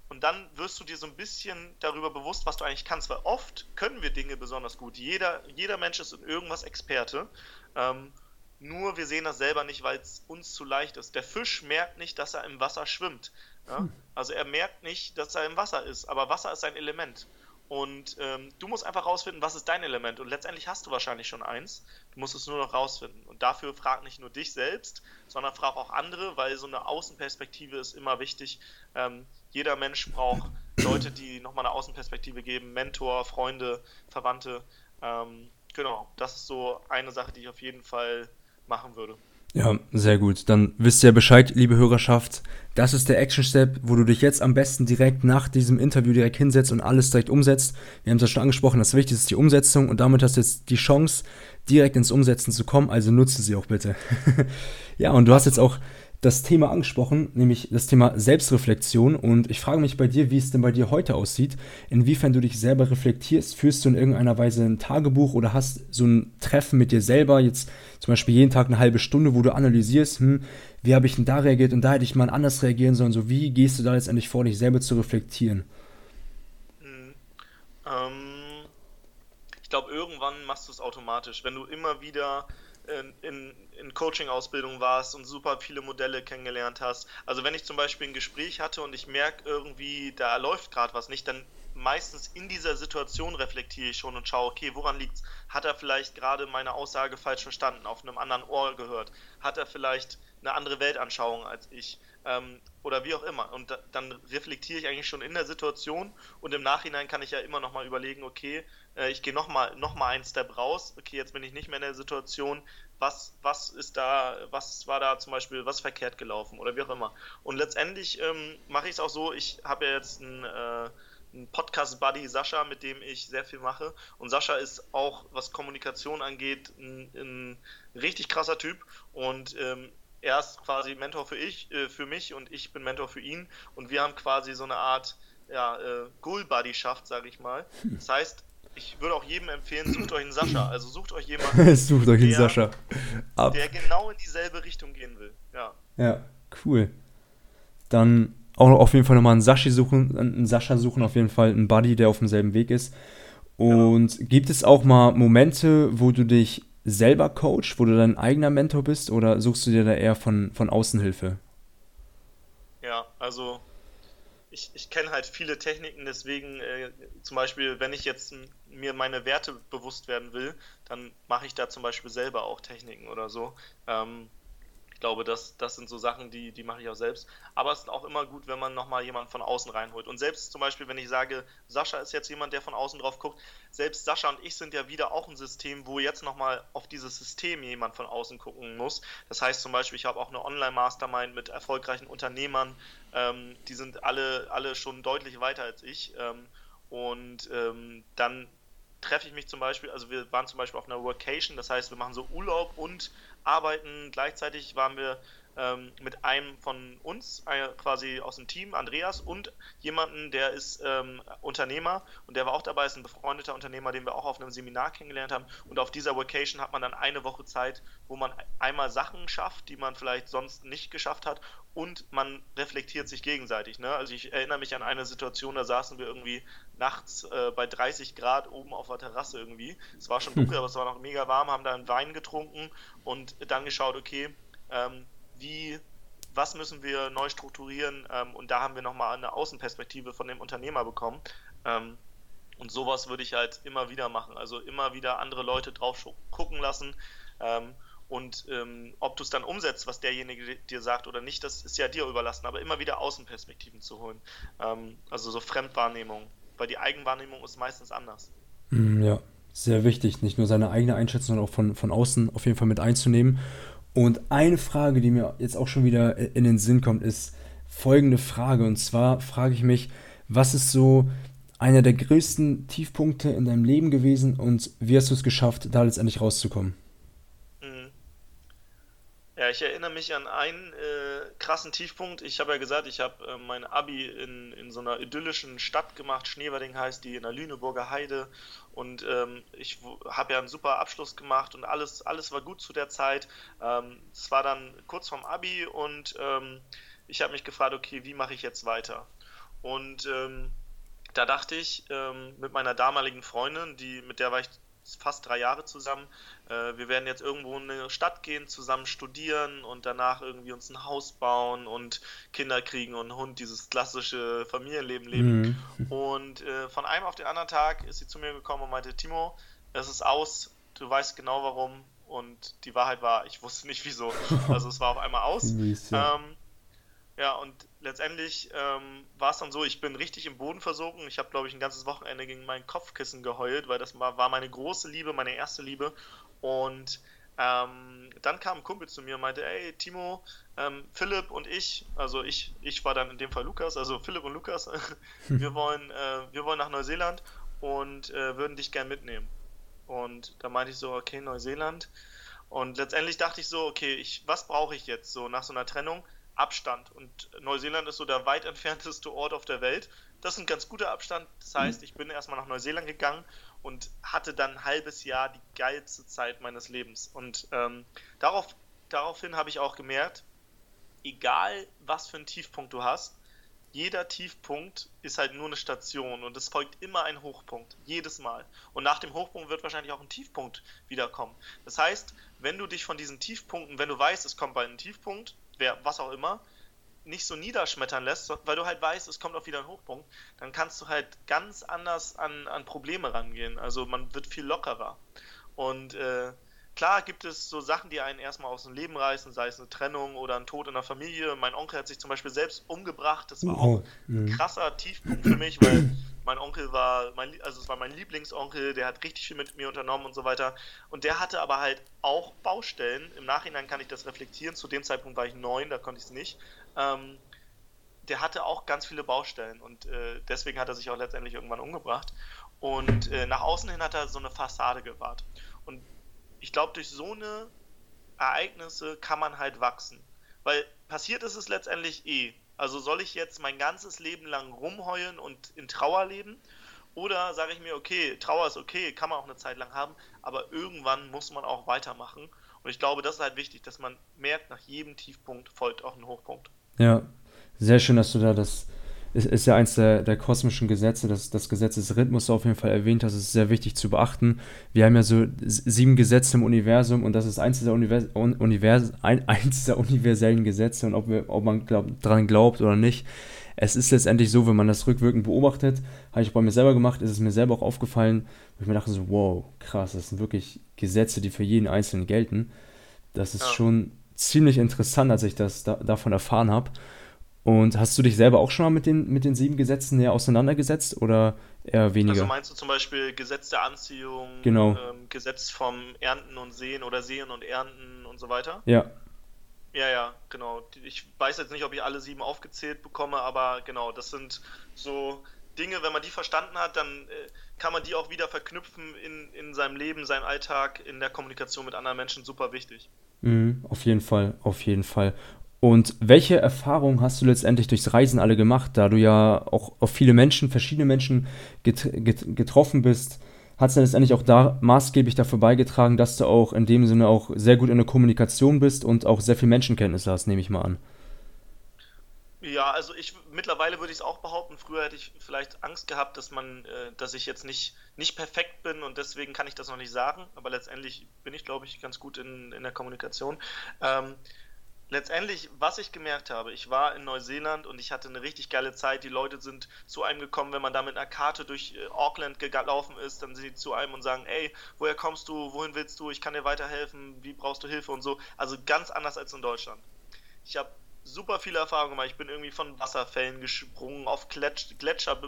Und dann wirst du dir so ein bisschen darüber bewusst, was du eigentlich kannst, weil oft können wir Dinge besonders gut. Jeder, jeder Mensch ist in irgendwas Experte. Ähm, nur wir sehen das selber nicht, weil es uns zu leicht ist. Der Fisch merkt nicht, dass er im Wasser schwimmt. Ja? Hm. Also er merkt nicht, dass er im Wasser ist, aber Wasser ist ein Element. Und ähm, du musst einfach rausfinden, was ist dein Element. Und letztendlich hast du wahrscheinlich schon eins. Du musst es nur noch rausfinden. Und dafür frag nicht nur dich selbst, sondern frag auch andere, weil so eine Außenperspektive ist immer wichtig. Ähm, jeder Mensch braucht Leute, die nochmal eine Außenperspektive geben, Mentor, Freunde, Verwandte. Ähm, genau, das ist so eine Sache, die ich auf jeden Fall machen würde. Ja, sehr gut. Dann wisst ihr Bescheid, liebe Hörerschaft. Das ist der Action Step, wo du dich jetzt am besten direkt nach diesem Interview direkt hinsetzt und alles direkt umsetzt. Wir haben es ja schon angesprochen, das Wichtigste ist die Umsetzung und damit hast du jetzt die Chance, direkt ins Umsetzen zu kommen. Also nutze sie auch bitte. <laughs> ja, und du hast jetzt auch das Thema angesprochen, nämlich das Thema Selbstreflexion. Und ich frage mich bei dir, wie es denn bei dir heute aussieht, inwiefern du dich selber reflektierst. Führst du in irgendeiner Weise ein Tagebuch oder hast so ein Treffen mit dir selber, jetzt zum Beispiel jeden Tag eine halbe Stunde, wo du analysierst, hm, wie habe ich denn da reagiert und da hätte ich mal anders reagieren sollen. So, wie gehst du da letztendlich vor, dich selber zu reflektieren? Hm, ähm, ich glaube, irgendwann machst du es automatisch. Wenn du immer wieder in, in, in Coaching-Ausbildung warst und super viele Modelle kennengelernt hast. Also wenn ich zum Beispiel ein Gespräch hatte und ich merke irgendwie, da läuft gerade was nicht, dann meistens in dieser Situation reflektiere ich schon und schaue, okay, woran liegt es? Hat er vielleicht gerade meine Aussage falsch verstanden, auf einem anderen Ohr gehört? Hat er vielleicht eine andere Weltanschauung als ich? Ähm, oder wie auch immer. Und da, dann reflektiere ich eigentlich schon in der Situation und im Nachhinein kann ich ja immer nochmal überlegen, okay, äh, ich gehe nochmal noch mal einen Step raus, okay, jetzt bin ich nicht mehr in der Situation, was, was ist da, was war da zum Beispiel, was verkehrt gelaufen oder wie auch immer. Und letztendlich ähm, mache ich es auch so, ich habe ja jetzt einen, äh, einen Podcast-Buddy Sascha, mit dem ich sehr viel mache. Und Sascha ist auch, was Kommunikation angeht, ein, ein richtig krasser Typ. Und ähm, er ist quasi Mentor für ich, äh, für mich und ich bin Mentor für ihn. Und wir haben quasi so eine Art ja, äh, Goal-Buddy-Schaft, sage ich mal. Das heißt, ich würde auch jedem empfehlen, sucht euch einen Sascha. Also sucht euch jemanden, <laughs> sucht euch einen der, Sascha. Ab. der genau in dieselbe Richtung gehen will. Ja. Ja, cool. Dann auch auf jeden Fall nochmal einen Sascha suchen, einen Sascha suchen, auf jeden Fall einen Buddy, der auf demselben Weg ist. Und ja. gibt es auch mal Momente, wo du dich selber coach, wo du dein eigener Mentor bist, oder suchst du dir da eher von, von außen Hilfe? Ja, also ich, ich kenne halt viele Techniken, deswegen äh, zum Beispiel, wenn ich jetzt mir meine Werte bewusst werden will, dann mache ich da zum Beispiel selber auch Techniken oder so. Ähm, ich glaube, das, das sind so Sachen, die, die mache ich auch selbst. Aber es ist auch immer gut, wenn man nochmal jemanden von außen reinholt. Und selbst zum Beispiel, wenn ich sage, Sascha ist jetzt jemand, der von außen drauf guckt, selbst Sascha und ich sind ja wieder auch ein System, wo jetzt nochmal auf dieses System jemand von außen gucken muss. Das heißt zum Beispiel, ich habe auch eine Online-Mastermind mit erfolgreichen Unternehmern, ähm, die sind alle, alle schon deutlich weiter als ich. Ähm, und ähm, dann treffe ich mich zum Beispiel, also wir waren zum Beispiel auf einer Workation, das heißt, wir machen so Urlaub und arbeiten. Gleichzeitig waren wir ähm, mit einem von uns, äh, quasi aus dem Team, Andreas, und jemanden, der ist ähm, Unternehmer und der war auch dabei, ist ein befreundeter Unternehmer, den wir auch auf einem Seminar kennengelernt haben. Und auf dieser Vacation hat man dann eine Woche Zeit, wo man einmal Sachen schafft, die man vielleicht sonst nicht geschafft hat und man reflektiert sich gegenseitig. Ne? Also ich erinnere mich an eine Situation, da saßen wir irgendwie nachts äh, bei 30 Grad oben auf der Terrasse irgendwie. Es war schon dunkel, hm. aber es war noch mega warm, haben da einen Wein getrunken und dann geschaut, okay, ähm, wie, was müssen wir neu strukturieren ähm, und da haben wir nochmal eine Außenperspektive von dem Unternehmer bekommen. Ähm, und sowas würde ich halt immer wieder machen, also immer wieder andere Leute drauf gucken lassen. Ähm, und ähm, ob du es dann umsetzt, was derjenige dir sagt oder nicht, das ist ja dir überlassen, aber immer wieder Außenperspektiven zu holen. Ähm, also so Fremdwahrnehmung, weil die Eigenwahrnehmung ist meistens anders. Mm, ja, sehr wichtig, nicht nur seine eigene Einschätzung, sondern auch von, von außen auf jeden Fall mit einzunehmen. Und eine Frage, die mir jetzt auch schon wieder in den Sinn kommt, ist folgende Frage. Und zwar frage ich mich, was ist so einer der größten Tiefpunkte in deinem Leben gewesen und wie hast du es geschafft, da letztendlich rauszukommen? Ja, ich erinnere mich an einen äh, krassen Tiefpunkt. Ich habe ja gesagt, ich habe äh, mein Abi in, in so einer idyllischen Stadt gemacht, Schneewerding heißt die, in der Lüneburger Heide. Und ähm, ich habe ja einen super Abschluss gemacht und alles, alles war gut zu der Zeit. Ähm, es war dann kurz vorm Abi und ähm, ich habe mich gefragt, okay, wie mache ich jetzt weiter? Und ähm, da dachte ich ähm, mit meiner damaligen Freundin, die, mit der war ich fast drei Jahre zusammen. Äh, wir werden jetzt irgendwo in eine Stadt gehen, zusammen studieren und danach irgendwie uns ein Haus bauen und Kinder kriegen und einen Hund, dieses klassische Familienleben leben. Mhm. Und äh, von einem auf den anderen Tag ist sie zu mir gekommen und meinte, Timo, es ist aus, du weißt genau warum. Und die Wahrheit war, ich wusste nicht wieso. <laughs> Also es war auf einmal aus. Ähm, ja, und letztendlich ähm, war es dann so, ich bin richtig im Boden versunken. Ich habe, glaube ich, ein ganzes Wochenende gegen mein Kopfkissen geheult, weil das war, meine große Liebe, meine erste Liebe. Und ähm, dann kam ein Kumpel zu mir und meinte, ey, Timo, ähm, Philipp und ich, also ich, ich war dann in dem Fall Lukas, also Philipp und Lukas, <laughs> wir wollen, äh, wir wollen nach Neuseeland und äh, würden dich gern mitnehmen. Und da meinte ich so, okay, Neuseeland. Und letztendlich dachte ich so, okay, ich, was brauche ich jetzt so nach so einer Trennung? Abstand. Und Neuseeland ist so der weit entfernteste Ort auf der Welt. Das ist ein ganz guter Abstand. Das heißt, ich bin erstmal nach Neuseeland gegangen und hatte dann ein halbes Jahr die geilste Zeit meines Lebens. Und ähm, darauf, daraufhin habe ich auch gemerkt, egal was für einen Tiefpunkt du hast, jeder Tiefpunkt ist halt nur eine Station und es folgt immer ein Hochpunkt, jedes Mal. Und nach dem Hochpunkt wird wahrscheinlich auch ein Tiefpunkt wiederkommen. Das heißt, wenn du dich von diesen Tiefpunkten, wenn du weißt, es kommt bald ein Tiefpunkt, wer, was auch immer, nicht so niederschmettern lässt, weil du halt weißt, es kommt auch wieder ein Hochpunkt, dann kannst du halt ganz anders an, an Probleme rangehen. Also man wird viel lockerer. Und äh, klar gibt es so Sachen, die einen erstmal aus dem Leben reißen, sei es eine Trennung oder ein Tod in der Familie. Mein Onkel hat sich zum Beispiel selbst umgebracht. Das war oh, auch ein mhm. krasser Tiefpunkt für mich, weil mein Onkel war, mein, also es war mein Lieblingsonkel, der hat richtig viel mit mir unternommen und so weiter. Und der hatte aber halt auch Baustellen. Im Nachhinein kann ich das reflektieren. Zu dem Zeitpunkt war ich neun, da konnte ich es nicht. Ähm, der hatte auch ganz viele Baustellen und äh, deswegen hat er sich auch letztendlich irgendwann umgebracht. Und äh, nach außen hin hat er so eine Fassade gewahrt. Und ich glaube, durch so eine Ereignisse kann man halt wachsen. Weil passiert ist es letztendlich eh. Also soll ich jetzt mein ganzes Leben lang rumheulen und in Trauer leben? Oder sage ich mir, okay, Trauer ist okay, kann man auch eine Zeit lang haben, aber irgendwann muss man auch weitermachen. Und ich glaube, das ist halt wichtig, dass man merkt, nach jedem Tiefpunkt folgt auch ein Hochpunkt. Ja, sehr schön, dass du da das ist, ist ja eins der, der kosmischen Gesetze, das, das Gesetz des Rhythmus auf jeden Fall erwähnt hast, ist sehr wichtig zu beachten. Wir haben ja so sieben Gesetze im Universum und das ist eins dieser, Univers Univers ein, <laughs> eins dieser universellen Gesetze und ob, wir, ob man glaub, daran glaubt oder nicht. Es ist letztendlich so, wenn man das rückwirkend beobachtet, habe ich bei mir selber gemacht, ist es mir selber auch aufgefallen, wo ich mir dachte so, wow, krass, das sind wirklich Gesetze, die für jeden Einzelnen gelten. Das ist ja. schon ziemlich interessant, als ich das da, davon erfahren habe. Und hast du dich selber auch schon mal mit den, mit den sieben Gesetzen näher auseinandergesetzt oder eher weniger? Also meinst du zum Beispiel Gesetz der Anziehung, genau. ähm, Gesetz vom Ernten und Sehen oder Sehen und Ernten und so weiter? Ja. Ja, ja, genau. Ich weiß jetzt nicht, ob ich alle sieben aufgezählt bekomme, aber genau, das sind so Dinge, wenn man die verstanden hat, dann äh, kann man die auch wieder verknüpfen in, in seinem Leben, seinem Alltag, in der Kommunikation mit anderen Menschen, super wichtig. Mhm, auf jeden Fall, auf jeden Fall. Und welche Erfahrungen hast du letztendlich durchs Reisen alle gemacht, da du ja auch auf viele Menschen, verschiedene Menschen get get getroffen bist? Hat es letztendlich auch da maßgeblich dafür beigetragen, dass du auch in dem Sinne auch sehr gut in der Kommunikation bist und auch sehr viel Menschenkenntnis hast, nehme ich mal an. Ja, also ich mittlerweile würde ich es auch behaupten. Früher hätte ich vielleicht Angst gehabt, dass man, äh, dass ich jetzt nicht, nicht perfekt bin und deswegen kann ich das noch nicht sagen. Aber letztendlich bin ich, glaube ich, ganz gut in, in der Kommunikation. Ähm, letztendlich, was ich gemerkt habe, ich war in Neuseeland und ich hatte eine richtig geile Zeit. Die Leute sind zu einem gekommen, wenn man da mit einer Karte durch äh, Auckland gelaufen ist, dann sind sie zu einem und sagen, ey, woher kommst du, wohin willst du, ich kann dir weiterhelfen, wie brauchst du Hilfe und so. Also ganz anders als in Deutschland. Ich habe super viele Erfahrungen gemacht. Ich bin irgendwie von Wasserfällen gesprungen, auf Gletscher,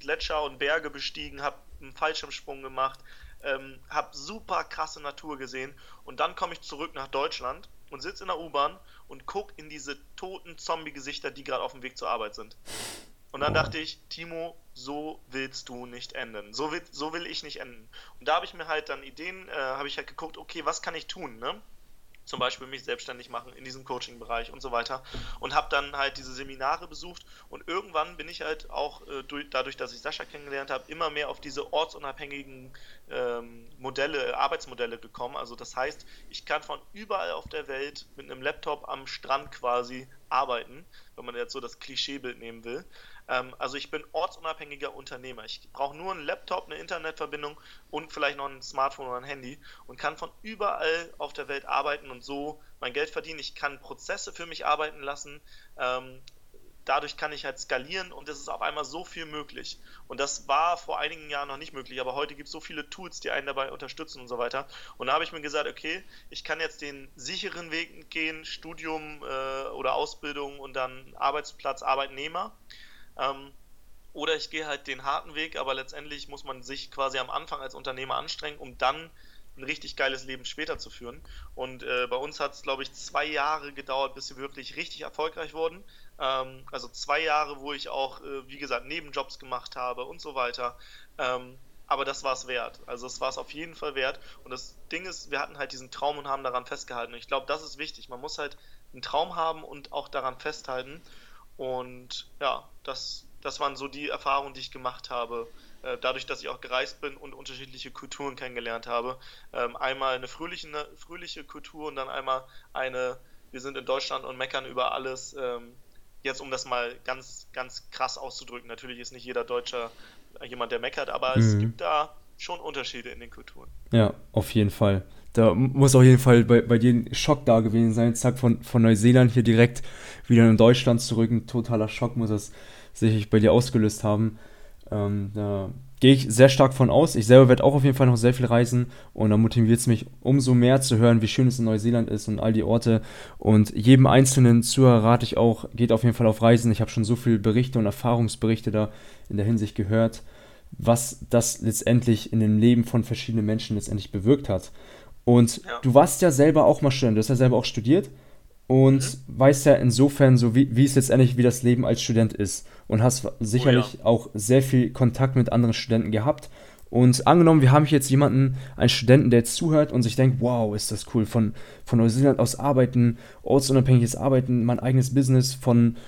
Gletscher und Berge bestiegen, habe einen Fallschirmsprung gemacht, ähm, habe super krasse Natur gesehen und dann komme ich zurück nach Deutschland und sitze in der U-Bahn und gucke in diese toten Zombie-Gesichter, die gerade auf dem Weg zur Arbeit sind. Und dann oh. dachte ich, Timo, so willst du nicht enden. So will, so will ich nicht enden. Und da habe ich mir halt dann Ideen, äh, habe ich halt geguckt, okay, was kann ich tun, ne? Zum Beispiel mich selbstständig machen in diesem Coaching-Bereich und so weiter. Und habe dann halt diese Seminare besucht und irgendwann bin ich halt auch äh, durch, dadurch, dass ich Sascha kennengelernt habe, immer mehr auf diese ortsunabhängigen ähm, Modelle, Arbeitsmodelle gekommen. Also das heißt, ich kann von überall auf der Welt mit einem Laptop am Strand quasi arbeiten, wenn man jetzt so das Klischeebild nehmen will. Ähm, also ich bin ortsunabhängiger Unternehmer. Ich brauche nur einen Laptop, eine Internetverbindung und vielleicht noch ein Smartphone oder ein Handy und kann von überall auf der Welt arbeiten und so mein Geld verdienen. Ich kann Prozesse für mich arbeiten lassen. Ähm, dadurch kann ich halt skalieren und es ist auf einmal so viel möglich. Und das war vor einigen Jahren noch nicht möglich, aber heute gibt es so viele Tools, die einen dabei unterstützen und so weiter. Und da habe ich mir gesagt, okay, ich kann jetzt den sicheren Weg gehen, Studium äh, oder Ausbildung und dann Arbeitsplatz, Arbeitnehmer. Ähm, oder ich gehe halt den harten Weg, aber letztendlich muss man sich quasi am Anfang als Unternehmer anstrengen, um dann ein richtig geiles Leben später zu führen. Und äh, bei uns hat es, glaube ich, zwei Jahre gedauert, bis wir wirklich richtig erfolgreich wurden. Ähm, also zwei Jahre, wo ich auch, äh, wie gesagt, Nebenjobs gemacht habe und so weiter. Ähm, aber das war es wert. Also es war es auf jeden Fall wert. Und das Ding ist, wir hatten halt diesen Traum und haben daran festgehalten. Und ich glaube, das ist wichtig. Man muss halt einen Traum haben und auch daran festhalten. Und ja, das, das waren so die Erfahrungen, die ich gemacht habe, äh, dadurch, dass ich auch gereist bin und unterschiedliche Kulturen kennengelernt habe. Ähm, einmal eine fröhliche, eine fröhliche Kultur und dann einmal eine, wir sind in Deutschland und meckern über alles. Ähm, jetzt, um das mal ganz, ganz krass auszudrücken, natürlich ist nicht jeder Deutscher jemand, der meckert, aber mhm. es gibt da schon Unterschiede in den Kulturen. Ja, auf jeden Fall. Da muss auf jeden Fall bei, bei dir ein Schock da gewesen sein. Zack, von, von Neuseeland hier direkt wieder in Deutschland zurück. Ein totaler Schock muss das sicherlich bei dir ausgelöst haben. Ähm, da gehe ich sehr stark von aus. Ich selber werde auch auf jeden Fall noch sehr viel reisen und da motiviert es mich umso mehr zu hören, wie schön es in Neuseeland ist und all die Orte. Und jedem einzelnen Zuhörer rate ich auch, geht auf jeden Fall auf Reisen. Ich habe schon so viele Berichte und Erfahrungsberichte da in der Hinsicht gehört, was das letztendlich in dem Leben von verschiedenen Menschen letztendlich bewirkt hat. Und ja. du warst ja selber auch mal Student, du hast ja selber auch studiert und mhm. weißt ja insofern so, wie, wie es letztendlich, wie das Leben als Student ist. Und hast sicherlich oh ja. auch sehr viel Kontakt mit anderen Studenten gehabt. Und angenommen, wir haben hier jetzt jemanden, einen Studenten, der jetzt zuhört und sich denkt, wow, ist das cool, von, von Neuseeland aus arbeiten, ortsunabhängiges Arbeiten, mein eigenes Business von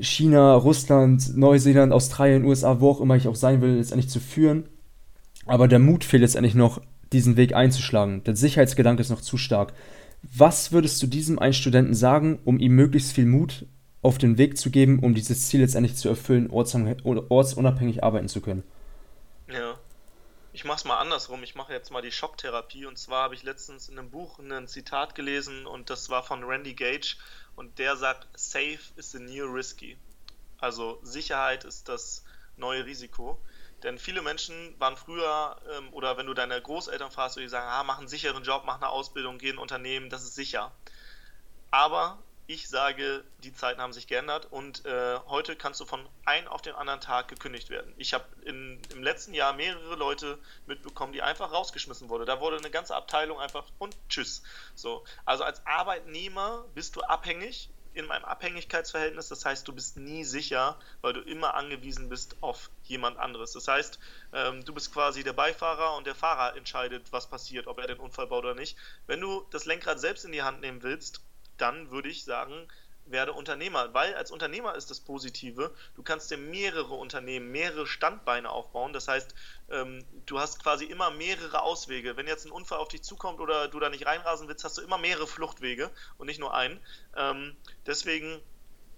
China, Russland, Neuseeland, Australien, USA, wo auch immer ich auch sein will, letztendlich zu führen. Aber der Mut fehlt letztendlich noch, diesen Weg einzuschlagen. Der Sicherheitsgedanke ist noch zu stark. Was würdest du diesem einen Studenten sagen, um ihm möglichst viel Mut auf den Weg zu geben, um dieses Ziel letztendlich zu erfüllen, ortsunabhängig arbeiten zu können? Ja. Ich mache es mal andersrum. Ich mache jetzt mal die Schocktherapie. Und zwar habe ich letztens in einem Buch ein Zitat gelesen und das war von Randy Gage. Und der sagt, Safe is the new risky. Also Sicherheit ist das neue Risiko. Denn viele Menschen waren früher, ähm, oder wenn du deine Großeltern fragst, die sagen, ah, mach einen sicheren Job, mach eine Ausbildung, geh in ein Unternehmen, das ist sicher. Aber ich sage, die Zeiten haben sich geändert und äh, heute kannst du von einem auf den anderen Tag gekündigt werden. Ich habe im letzten Jahr mehrere Leute mitbekommen, die einfach rausgeschmissen wurden. Da wurde eine ganze Abteilung einfach und tschüss. So, also als Arbeitnehmer bist du abhängig in einem Abhängigkeitsverhältnis. Das heißt, du bist nie sicher, weil du immer angewiesen bist auf jemand anderes. Das heißt, ähm, du bist quasi der Beifahrer und der Fahrer entscheidet, was passiert, ob er den Unfall baut oder nicht. Wenn du das Lenkrad selbst in die Hand nehmen willst, dann würde ich sagen, werde Unternehmer, weil als Unternehmer ist das Positive, du kannst dir mehrere Unternehmen, mehrere Standbeine aufbauen. Das heißt, ähm, du hast quasi immer mehrere Auswege. Wenn jetzt ein Unfall auf dich zukommt oder du da nicht reinrasen willst, hast du immer mehrere Fluchtwege und nicht nur einen. Ähm, deswegen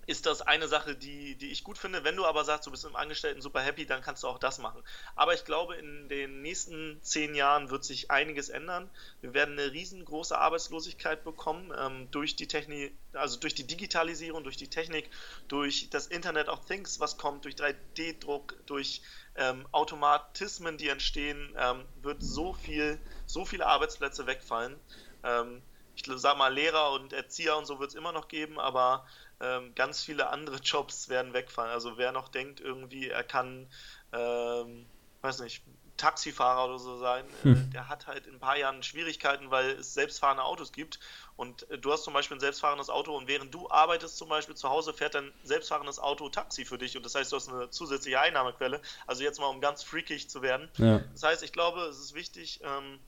ist das eine Sache, die, die ich gut finde. Wenn du aber sagst, du bist im Angestellten super happy, dann kannst du auch das machen. Aber ich glaube, in den nächsten zehn Jahren wird sich einiges ändern. Wir werden eine riesengroße Arbeitslosigkeit bekommen ähm, durch die Technik, also durch die Digitalisierung, durch die Technik, durch das Internet of Things, was kommt, durch 3D-Druck, durch ähm, Automatismen, die entstehen, ähm, wird so viel, so viele Arbeitsplätze wegfallen. Ähm, ich sag mal, Lehrer und Erzieher und so wird es immer noch geben, aber ähm, ganz viele andere <laughs> Jobs werden wegfallen. Also wer noch denkt, irgendwie, er kann, ähm, weiß nicht, Taxifahrer oder so sein, äh, hm. der hat halt in ein paar Jahren Schwierigkeiten, weil es selbstfahrende Autos gibt. Und äh, du hast zum Beispiel ein selbstfahrendes Auto und während du arbeitest zum Beispiel zu Hause, fährt dein selbstfahrendes Auto Taxi für dich und das heißt, du hast eine zusätzliche Einnahmequelle. Also jetzt mal, um ganz freakig zu werden. Ja. Das heißt, ich glaube, es ist wichtig, ähm,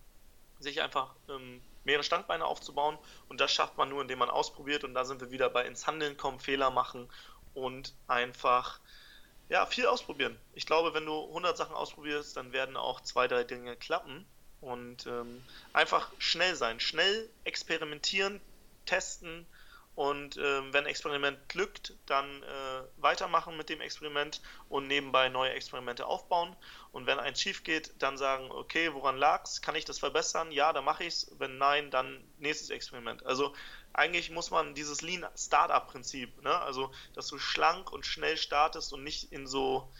sich einfach ähm, mehrere Standbeine aufzubauen. Und das schafft man nur, indem man ausprobiert. Und da sind wir wieder bei ins Handeln kommen, Fehler machen und einfach ja, viel ausprobieren. Ich glaube, wenn du 100 Sachen ausprobierst, dann werden auch zwei, drei Dinge klappen. Und ähm, einfach schnell sein, schnell experimentieren, testen und äh, wenn Experiment glückt, dann äh, weitermachen mit dem Experiment und nebenbei neue Experimente aufbauen. Und wenn eins schief geht, dann sagen, okay, woran lag's? Kann ich das verbessern? Ja, dann mache ich's. Wenn nein, dann nächstes Experiment. Also eigentlich muss man dieses Lean Startup Prinzip, ne? also dass du schlank und schnell startest und nicht in so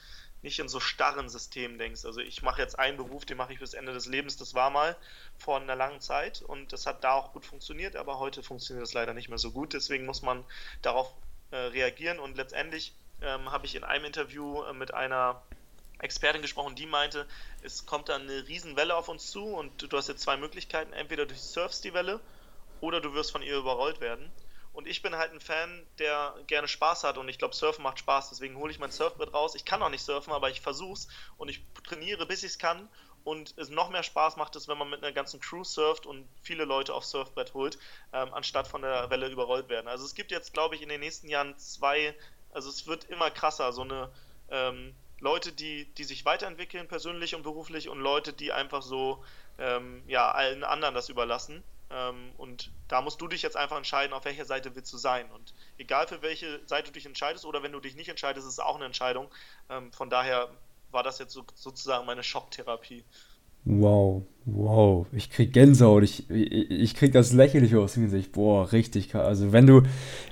nicht in so starren Systemen denkst. Also ich mache jetzt einen Beruf, den mache ich bis Ende des Lebens. Das war mal vor einer langen Zeit und das hat da auch gut funktioniert, aber heute funktioniert das leider nicht mehr so gut. Deswegen muss man darauf äh, reagieren und letztendlich ähm, habe ich in einem Interview äh, mit einer Expertin gesprochen, die meinte, es kommt dann eine Riesenwelle auf uns zu und du hast jetzt zwei Möglichkeiten. Entweder du surfst die Welle oder du wirst von ihr überrollt werden. Und ich bin halt ein Fan, der gerne Spaß hat und ich glaube, Surfen macht Spaß. Deswegen hole ich mein Surfbrett raus. Ich kann auch nicht surfen, aber ich versuch's und ich trainiere, bis ich es kann. Und es noch mehr Spaß macht es, wenn man mit einer ganzen Crew surft und viele Leute aufs Surfbrett holt, ähm, anstatt von der Welle überrollt werden. Also es gibt jetzt, glaube ich, in den nächsten Jahren zwei, also es wird immer krasser, so eine ähm, Leute, die, die sich weiterentwickeln, persönlich und beruflich, und Leute, die einfach so ähm, ja, allen anderen das überlassen. Ähm, und da musst du dich jetzt einfach entscheiden, auf welcher Seite willst du sein. Und egal für welche Seite du dich entscheidest oder wenn du dich nicht entscheidest, ist es auch eine Entscheidung. Ähm, von daher war das jetzt so, sozusagen meine Schocktherapie. Wow, wow, ich krieg Gänsehaut, ich, ich, ich krieg das lächerliche aus dem Gesicht. Boah, richtig. Also wenn du,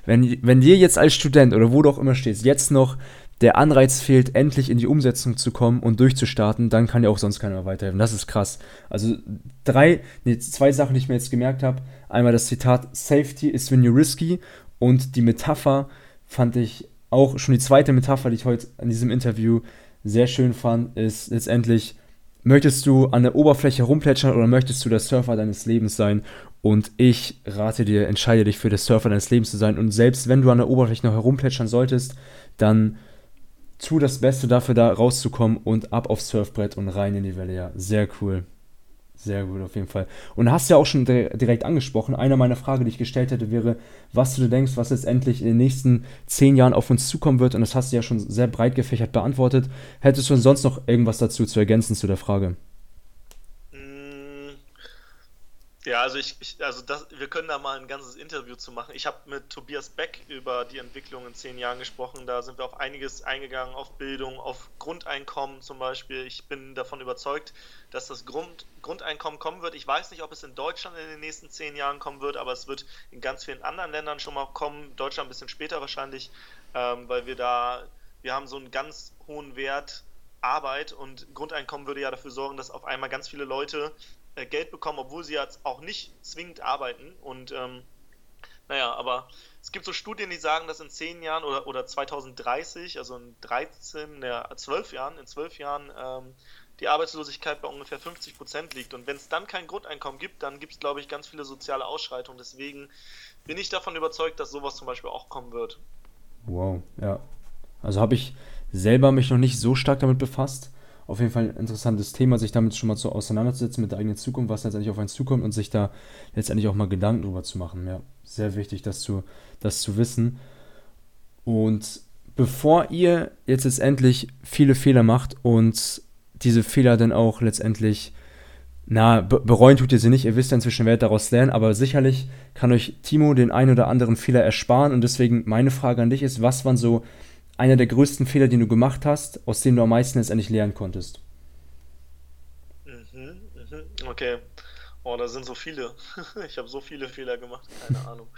wenn, wenn dir jetzt als Student oder wo du auch immer stehst, jetzt noch der Anreiz fehlt, endlich in die Umsetzung zu kommen und durchzustarten, dann kann dir auch sonst keiner weiterhelfen. Das ist krass. Also drei, nee, zwei Sachen, die ich mir jetzt gemerkt habe. Einmal das Zitat Safety is when you're risky und die Metapher fand ich auch schon die zweite Metapher, die ich heute in diesem Interview sehr schön fand, ist letztendlich, möchtest du an der Oberfläche rumplätschern oder möchtest du der Surfer deines Lebens sein? Und ich rate dir, entscheide dich für der Surfer deines Lebens zu sein. Und selbst wenn du an der Oberfläche noch herumplätschern solltest, dann tu das Beste dafür, da rauszukommen und ab aufs Surfbrett und rein in die Welle. Ja, sehr cool. Sehr gut, auf jeden Fall. Und hast ja auch schon direkt angesprochen, eine meiner Fragen, die ich gestellt hätte, wäre, was du denkst, was letztendlich in den nächsten zehn Jahren auf uns zukommen wird. Und das hast du ja schon sehr breit gefächert beantwortet. Hättest du sonst noch irgendwas dazu zu ergänzen zu der Frage? Ja, also ich, ich, also das, wir können da mal ein ganzes Interview zu machen. Ich habe mit Tobias Beck über die Entwicklung in zehn Jahren gesprochen. Da sind wir auf einiges eingegangen, auf Bildung, auf Grundeinkommen zum Beispiel. Ich bin davon überzeugt, dass das Grund, Grundeinkommen kommen wird. Ich weiß nicht, ob es in Deutschland in den nächsten zehn Jahren kommen wird, aber es wird in ganz vielen anderen Ländern schon mal kommen. Deutschland ein bisschen später wahrscheinlich, ähm, weil wir da, wir haben so einen ganz hohen Wert Arbeit und Grundeinkommen würde ja dafür sorgen, dass auf einmal ganz viele Leute Geld bekommen, obwohl sie jetzt auch nicht zwingend arbeiten. Und ähm, naja, aber es gibt so Studien, die sagen, dass in 10 Jahren oder, oder 2030, also in 13, ja, 12 Jahren, in 12 Jahren ähm, die Arbeitslosigkeit bei ungefähr 50 Prozent liegt. Und wenn es dann kein Grundeinkommen gibt, dann gibt es, glaube ich, ganz viele soziale Ausschreitungen. Deswegen bin ich davon überzeugt, dass sowas zum Beispiel auch kommen wird. Wow, ja. Also habe ich selber mich noch nicht so stark damit befasst auf jeden Fall ein interessantes Thema, sich damit schon mal so auseinanderzusetzen mit der eigenen Zukunft, was letztendlich auf einen zukommt und sich da letztendlich auch mal Gedanken drüber zu machen. Ja, sehr wichtig, das zu, das zu wissen. Und bevor ihr jetzt letztendlich viele Fehler macht und diese Fehler dann auch letztendlich, na, bereuen tut ihr sie nicht, ihr wisst ja inzwischen, werdet daraus lernen, aber sicherlich kann euch Timo den einen oder anderen Fehler ersparen und deswegen meine Frage an dich ist, was waren so einer der größten Fehler, den du gemacht hast, aus dem du am meisten letztendlich lernen konntest? Mhm, mhm, okay. Oh, da sind so viele. <laughs> ich habe so viele Fehler gemacht, keine Ahnung.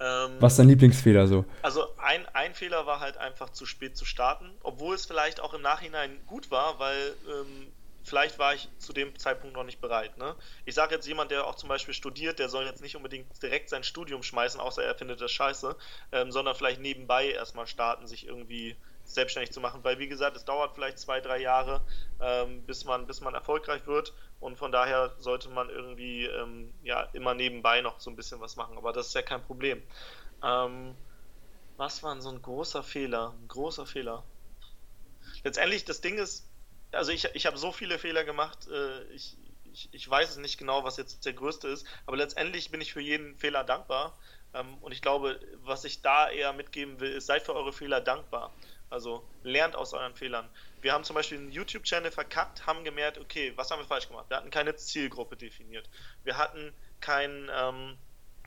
Ähm, Was ist dein Lieblingsfehler so? Also ein, ein Fehler war halt einfach zu spät zu starten, obwohl es vielleicht auch im Nachhinein gut war, weil ähm, vielleicht war ich zu dem Zeitpunkt noch nicht bereit. Ne? Ich sage jetzt jemand, der auch zum Beispiel studiert, der soll jetzt nicht unbedingt direkt sein Studium schmeißen, außer er findet das scheiße, ähm, sondern vielleicht nebenbei erstmal starten, sich irgendwie selbstständig zu machen, weil wie gesagt, es dauert vielleicht zwei, drei Jahre, ähm, bis, man, bis man erfolgreich wird und von daher sollte man irgendwie ähm, ja, immer nebenbei noch so ein bisschen was machen, aber das ist ja kein Problem. Ähm, was war denn so ein großer Fehler? Ein großer Fehler. Letztendlich, das Ding ist, also ich, ich habe so viele Fehler gemacht, äh, ich, ich, ich weiß es nicht genau, was jetzt der größte ist, aber letztendlich bin ich für jeden Fehler dankbar. Ähm, und ich glaube, was ich da eher mitgeben will, ist, seid für eure Fehler dankbar. Also lernt aus euren Fehlern. Wir haben zum Beispiel einen YouTube-Channel verkackt, haben gemerkt, okay, was haben wir falsch gemacht? Wir hatten keine Zielgruppe definiert. Wir hatten kein, ähm,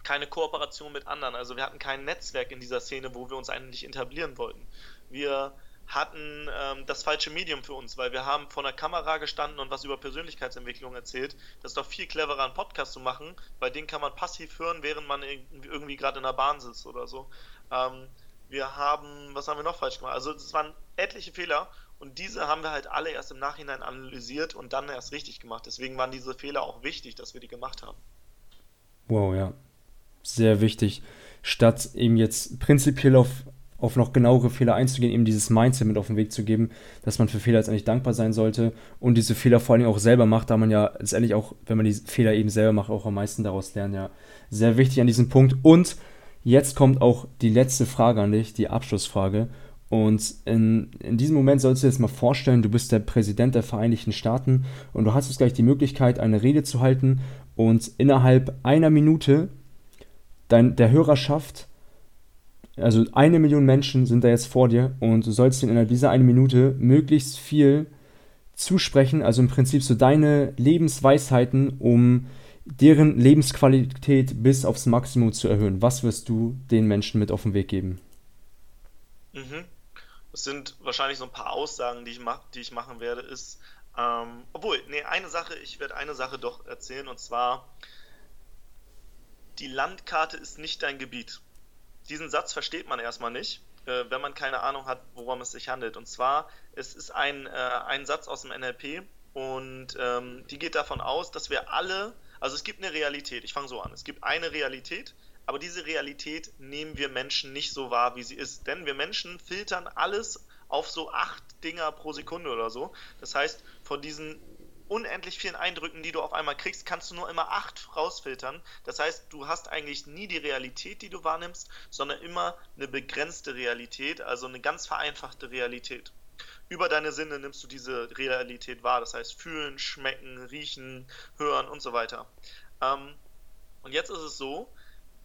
keine Kooperation mit anderen. Also wir hatten kein Netzwerk in dieser Szene, wo wir uns eigentlich etablieren wollten. Wir hatten ähm, das falsche Medium für uns, weil wir haben vor einer Kamera gestanden und was über Persönlichkeitsentwicklung erzählt. Das ist doch viel cleverer, einen Podcast zu machen, bei dem kann man passiv hören, während man irgendwie gerade in der Bahn sitzt oder so. Ähm, wir haben, was haben wir noch falsch gemacht? Also es waren etliche Fehler und diese haben wir halt alle erst im Nachhinein analysiert und dann erst richtig gemacht. Deswegen waren diese Fehler auch wichtig, dass wir die gemacht haben. Wow, ja. Sehr wichtig. Statt eben jetzt prinzipiell auf, auf noch genauere Fehler einzugehen, eben dieses Mindset mit auf den Weg zu geben, dass man für Fehler letztendlich dankbar sein sollte und diese Fehler vor allem auch selber macht, da man ja letztendlich auch, wenn man die Fehler eben selber macht, auch am meisten daraus lernt. Ja, sehr wichtig an diesem Punkt. Und Jetzt kommt auch die letzte Frage an dich, die Abschlussfrage. Und in, in diesem Moment sollst du dir jetzt mal vorstellen, du bist der Präsident der Vereinigten Staaten und du hast jetzt gleich die Möglichkeit, eine Rede zu halten und innerhalb einer Minute dein, der Hörerschaft, also eine Million Menschen sind da jetzt vor dir und du sollst ihnen innerhalb dieser eine Minute möglichst viel zusprechen, also im Prinzip so deine Lebensweisheiten, um deren Lebensqualität bis aufs Maximum zu erhöhen. Was wirst du den Menschen mit auf den Weg geben? Mhm. Das sind wahrscheinlich so ein paar Aussagen, die ich, mach, die ich machen werde, ist, ähm, obwohl, nee, eine Sache, ich werde eine Sache doch erzählen, und zwar, die Landkarte ist nicht dein Gebiet. Diesen Satz versteht man erstmal nicht, äh, wenn man keine Ahnung hat, worum es sich handelt. Und zwar, es ist ein, äh, ein Satz aus dem NLP und ähm, die geht davon aus, dass wir alle also es gibt eine Realität, ich fange so an. Es gibt eine Realität, aber diese Realität nehmen wir Menschen nicht so wahr, wie sie ist. Denn wir Menschen filtern alles auf so acht Dinger pro Sekunde oder so. Das heißt, von diesen unendlich vielen Eindrücken, die du auf einmal kriegst, kannst du nur immer acht rausfiltern. Das heißt, du hast eigentlich nie die Realität, die du wahrnimmst, sondern immer eine begrenzte Realität, also eine ganz vereinfachte Realität über deine Sinne nimmst du diese Realität wahr. Das heißt, fühlen, schmecken, riechen, hören und so weiter. Ähm, und jetzt ist es so,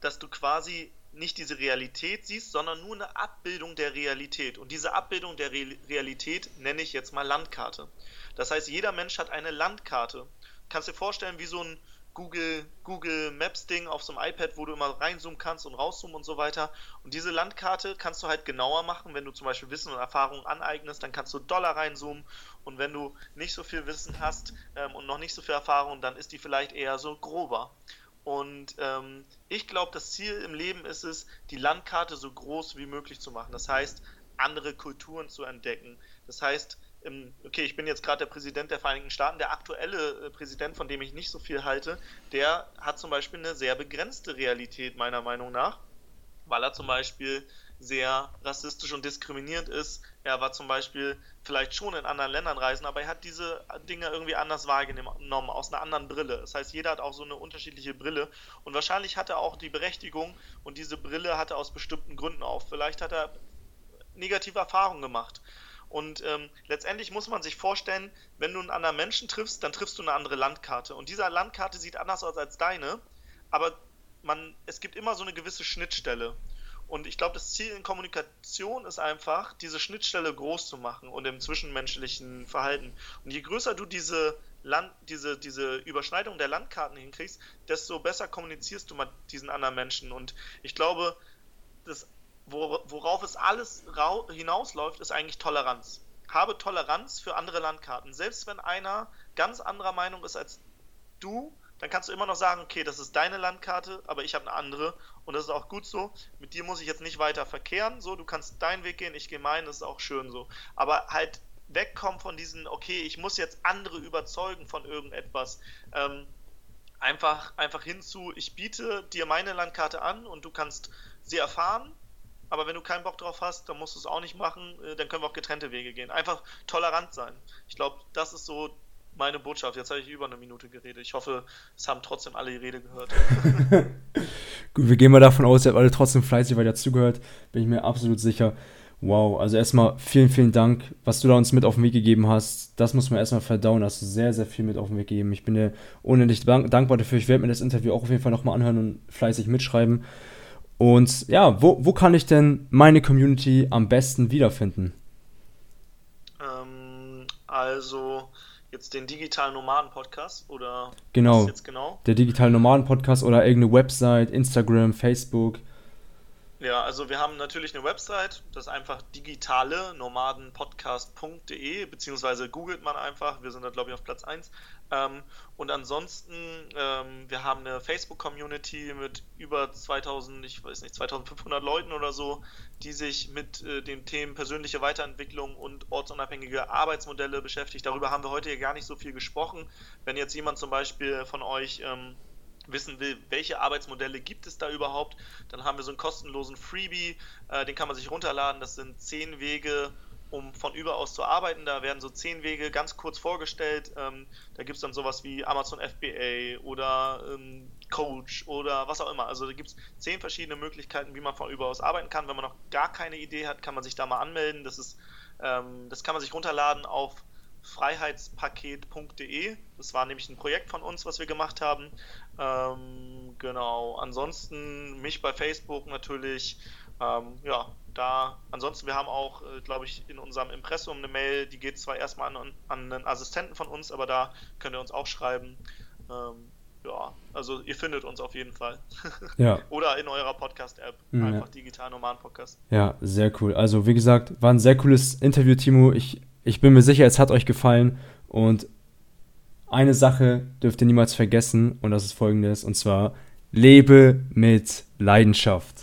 dass du quasi nicht diese Realität siehst, sondern nur eine Abbildung der Realität. Und diese Abbildung der Re Realität nenne ich jetzt mal Landkarte. Das heißt, jeder Mensch hat eine Landkarte. Kannst dir vorstellen, wie so ein Google, Google Maps Ding auf so einem iPad, wo du immer reinzoomen kannst und rauszoomen und so weiter. Und diese Landkarte kannst du halt genauer machen, wenn du zum Beispiel Wissen und Erfahrung aneignest, dann kannst du Dollar reinzoomen. Und wenn du nicht so viel Wissen hast ähm, und noch nicht so viel Erfahrung, dann ist die vielleicht eher so grober. Und ähm, ich glaube, das Ziel im Leben ist es, die Landkarte so groß wie möglich zu machen. Das heißt, andere Kulturen zu entdecken. Das heißt, okay, ich bin jetzt gerade der Präsident der Vereinigten Staaten, der aktuelle äh, Präsident, von dem ich nicht so viel halte, der hat zum Beispiel eine sehr begrenzte Realität, meiner Meinung nach, weil er zum Beispiel sehr rassistisch und diskriminierend ist. Er war zum Beispiel vielleicht schon in anderen Ländern reisen, aber er hat diese Dinge irgendwie anders wahrgenommen, aus einer anderen Brille. Das heißt, jeder hat auch so eine unterschiedliche Brille und wahrscheinlich hat er auch die Berechtigung und diese Brille hat er aus bestimmten Gründen auf. Vielleicht hat er negative Erfahrungen gemacht. Und ähm, letztendlich muss man sich vorstellen, wenn du einen anderen Menschen triffst, dann triffst du eine andere Landkarte. Und diese Landkarte sieht anders aus als deine, aber man, es gibt immer so eine gewisse Schnittstelle. Und ich glaube, das Ziel in Kommunikation ist einfach, diese Schnittstelle groß zu machen und im zwischenmenschlichen Verhalten. Und je größer du diese, Land, diese, diese Überschneidung der Landkarten hinkriegst, desto besser kommunizierst du mit diesen anderen Menschen. Und ich glaube, das worauf es alles hinausläuft, ist eigentlich Toleranz. Habe Toleranz für andere Landkarten. Selbst wenn einer ganz anderer Meinung ist als du, dann kannst du immer noch sagen, okay, das ist deine Landkarte, aber ich habe eine andere und das ist auch gut so. Mit dir muss ich jetzt nicht weiter verkehren, so, du kannst deinen Weg gehen, ich gehe meinen, das ist auch schön so. Aber halt wegkommen von diesen, okay, ich muss jetzt andere überzeugen von irgendetwas. Ähm, einfach, einfach hinzu, ich biete dir meine Landkarte an und du kannst sie erfahren aber wenn du keinen Bock drauf hast, dann musst du es auch nicht machen. Äh, dann können wir auch getrennte Wege gehen. Einfach tolerant sein. Ich glaube, das ist so meine Botschaft. Jetzt habe ich über eine Minute geredet. Ich hoffe, es haben trotzdem alle die Rede gehört. <laughs> Gut, wir gehen mal davon aus, ihr habt alle trotzdem fleißig weiter zugehört. Bin ich mir absolut sicher. Wow, also erstmal vielen, vielen Dank, was du da uns mit auf den Weg gegeben hast. Das muss man erstmal verdauen. Hast du sehr, sehr viel mit auf den Weg gegeben. Ich bin dir unendlich dankbar dafür. Ich werde mir das Interview auch auf jeden Fall nochmal anhören und fleißig mitschreiben. Und ja, wo, wo kann ich denn meine Community am besten wiederfinden? Ähm, also jetzt den digitalen Nomaden Podcast oder genau, genau? Der digitale Nomaden Podcast oder irgendeine Website, Instagram, Facebook. Ja, also wir haben natürlich eine Website, das ist einfach digitale nomadenpodcast.de, beziehungsweise googelt man einfach, wir sind da glaube ich auf Platz 1. Ähm, und ansonsten, ähm, wir haben eine Facebook-Community mit über 2000, ich weiß nicht, 2500 Leuten oder so, die sich mit äh, den Themen persönliche Weiterentwicklung und ortsunabhängige Arbeitsmodelle beschäftigt. Darüber haben wir heute ja gar nicht so viel gesprochen. Wenn jetzt jemand zum Beispiel von euch ähm, wissen will, welche Arbeitsmodelle gibt es da überhaupt, dann haben wir so einen kostenlosen Freebie, äh, den kann man sich runterladen. Das sind zehn Wege, um von überaus zu arbeiten. Da werden so zehn Wege ganz kurz vorgestellt. Ähm, da gibt es dann sowas wie Amazon FBA oder ähm, Coach oder was auch immer. Also da gibt es zehn verschiedene Möglichkeiten, wie man von überaus arbeiten kann. Wenn man noch gar keine Idee hat, kann man sich da mal anmelden. Das ist, ähm, das kann man sich runterladen auf freiheitspaket.de. Das war nämlich ein Projekt von uns, was wir gemacht haben. Ähm, genau. Ansonsten mich bei Facebook natürlich. Ähm, ja, da. Ansonsten, wir haben auch, äh, glaube ich, in unserem Impressum eine Mail, die geht zwar erstmal an, an einen Assistenten von uns, aber da könnt ihr uns auch schreiben. Ähm, ja, also ihr findet uns auf jeden Fall. <laughs> Ja. Oder in eurer Podcast-App. Mhm, Einfach ja. Digital Nomaden Podcast. Ja, sehr cool. Also wie gesagt, war ein sehr cooles Interview, Timo. Ich ich bin mir sicher, es hat euch gefallen und eine Sache dürft ihr niemals vergessen und das ist folgendes und zwar lebe mit Leidenschaft.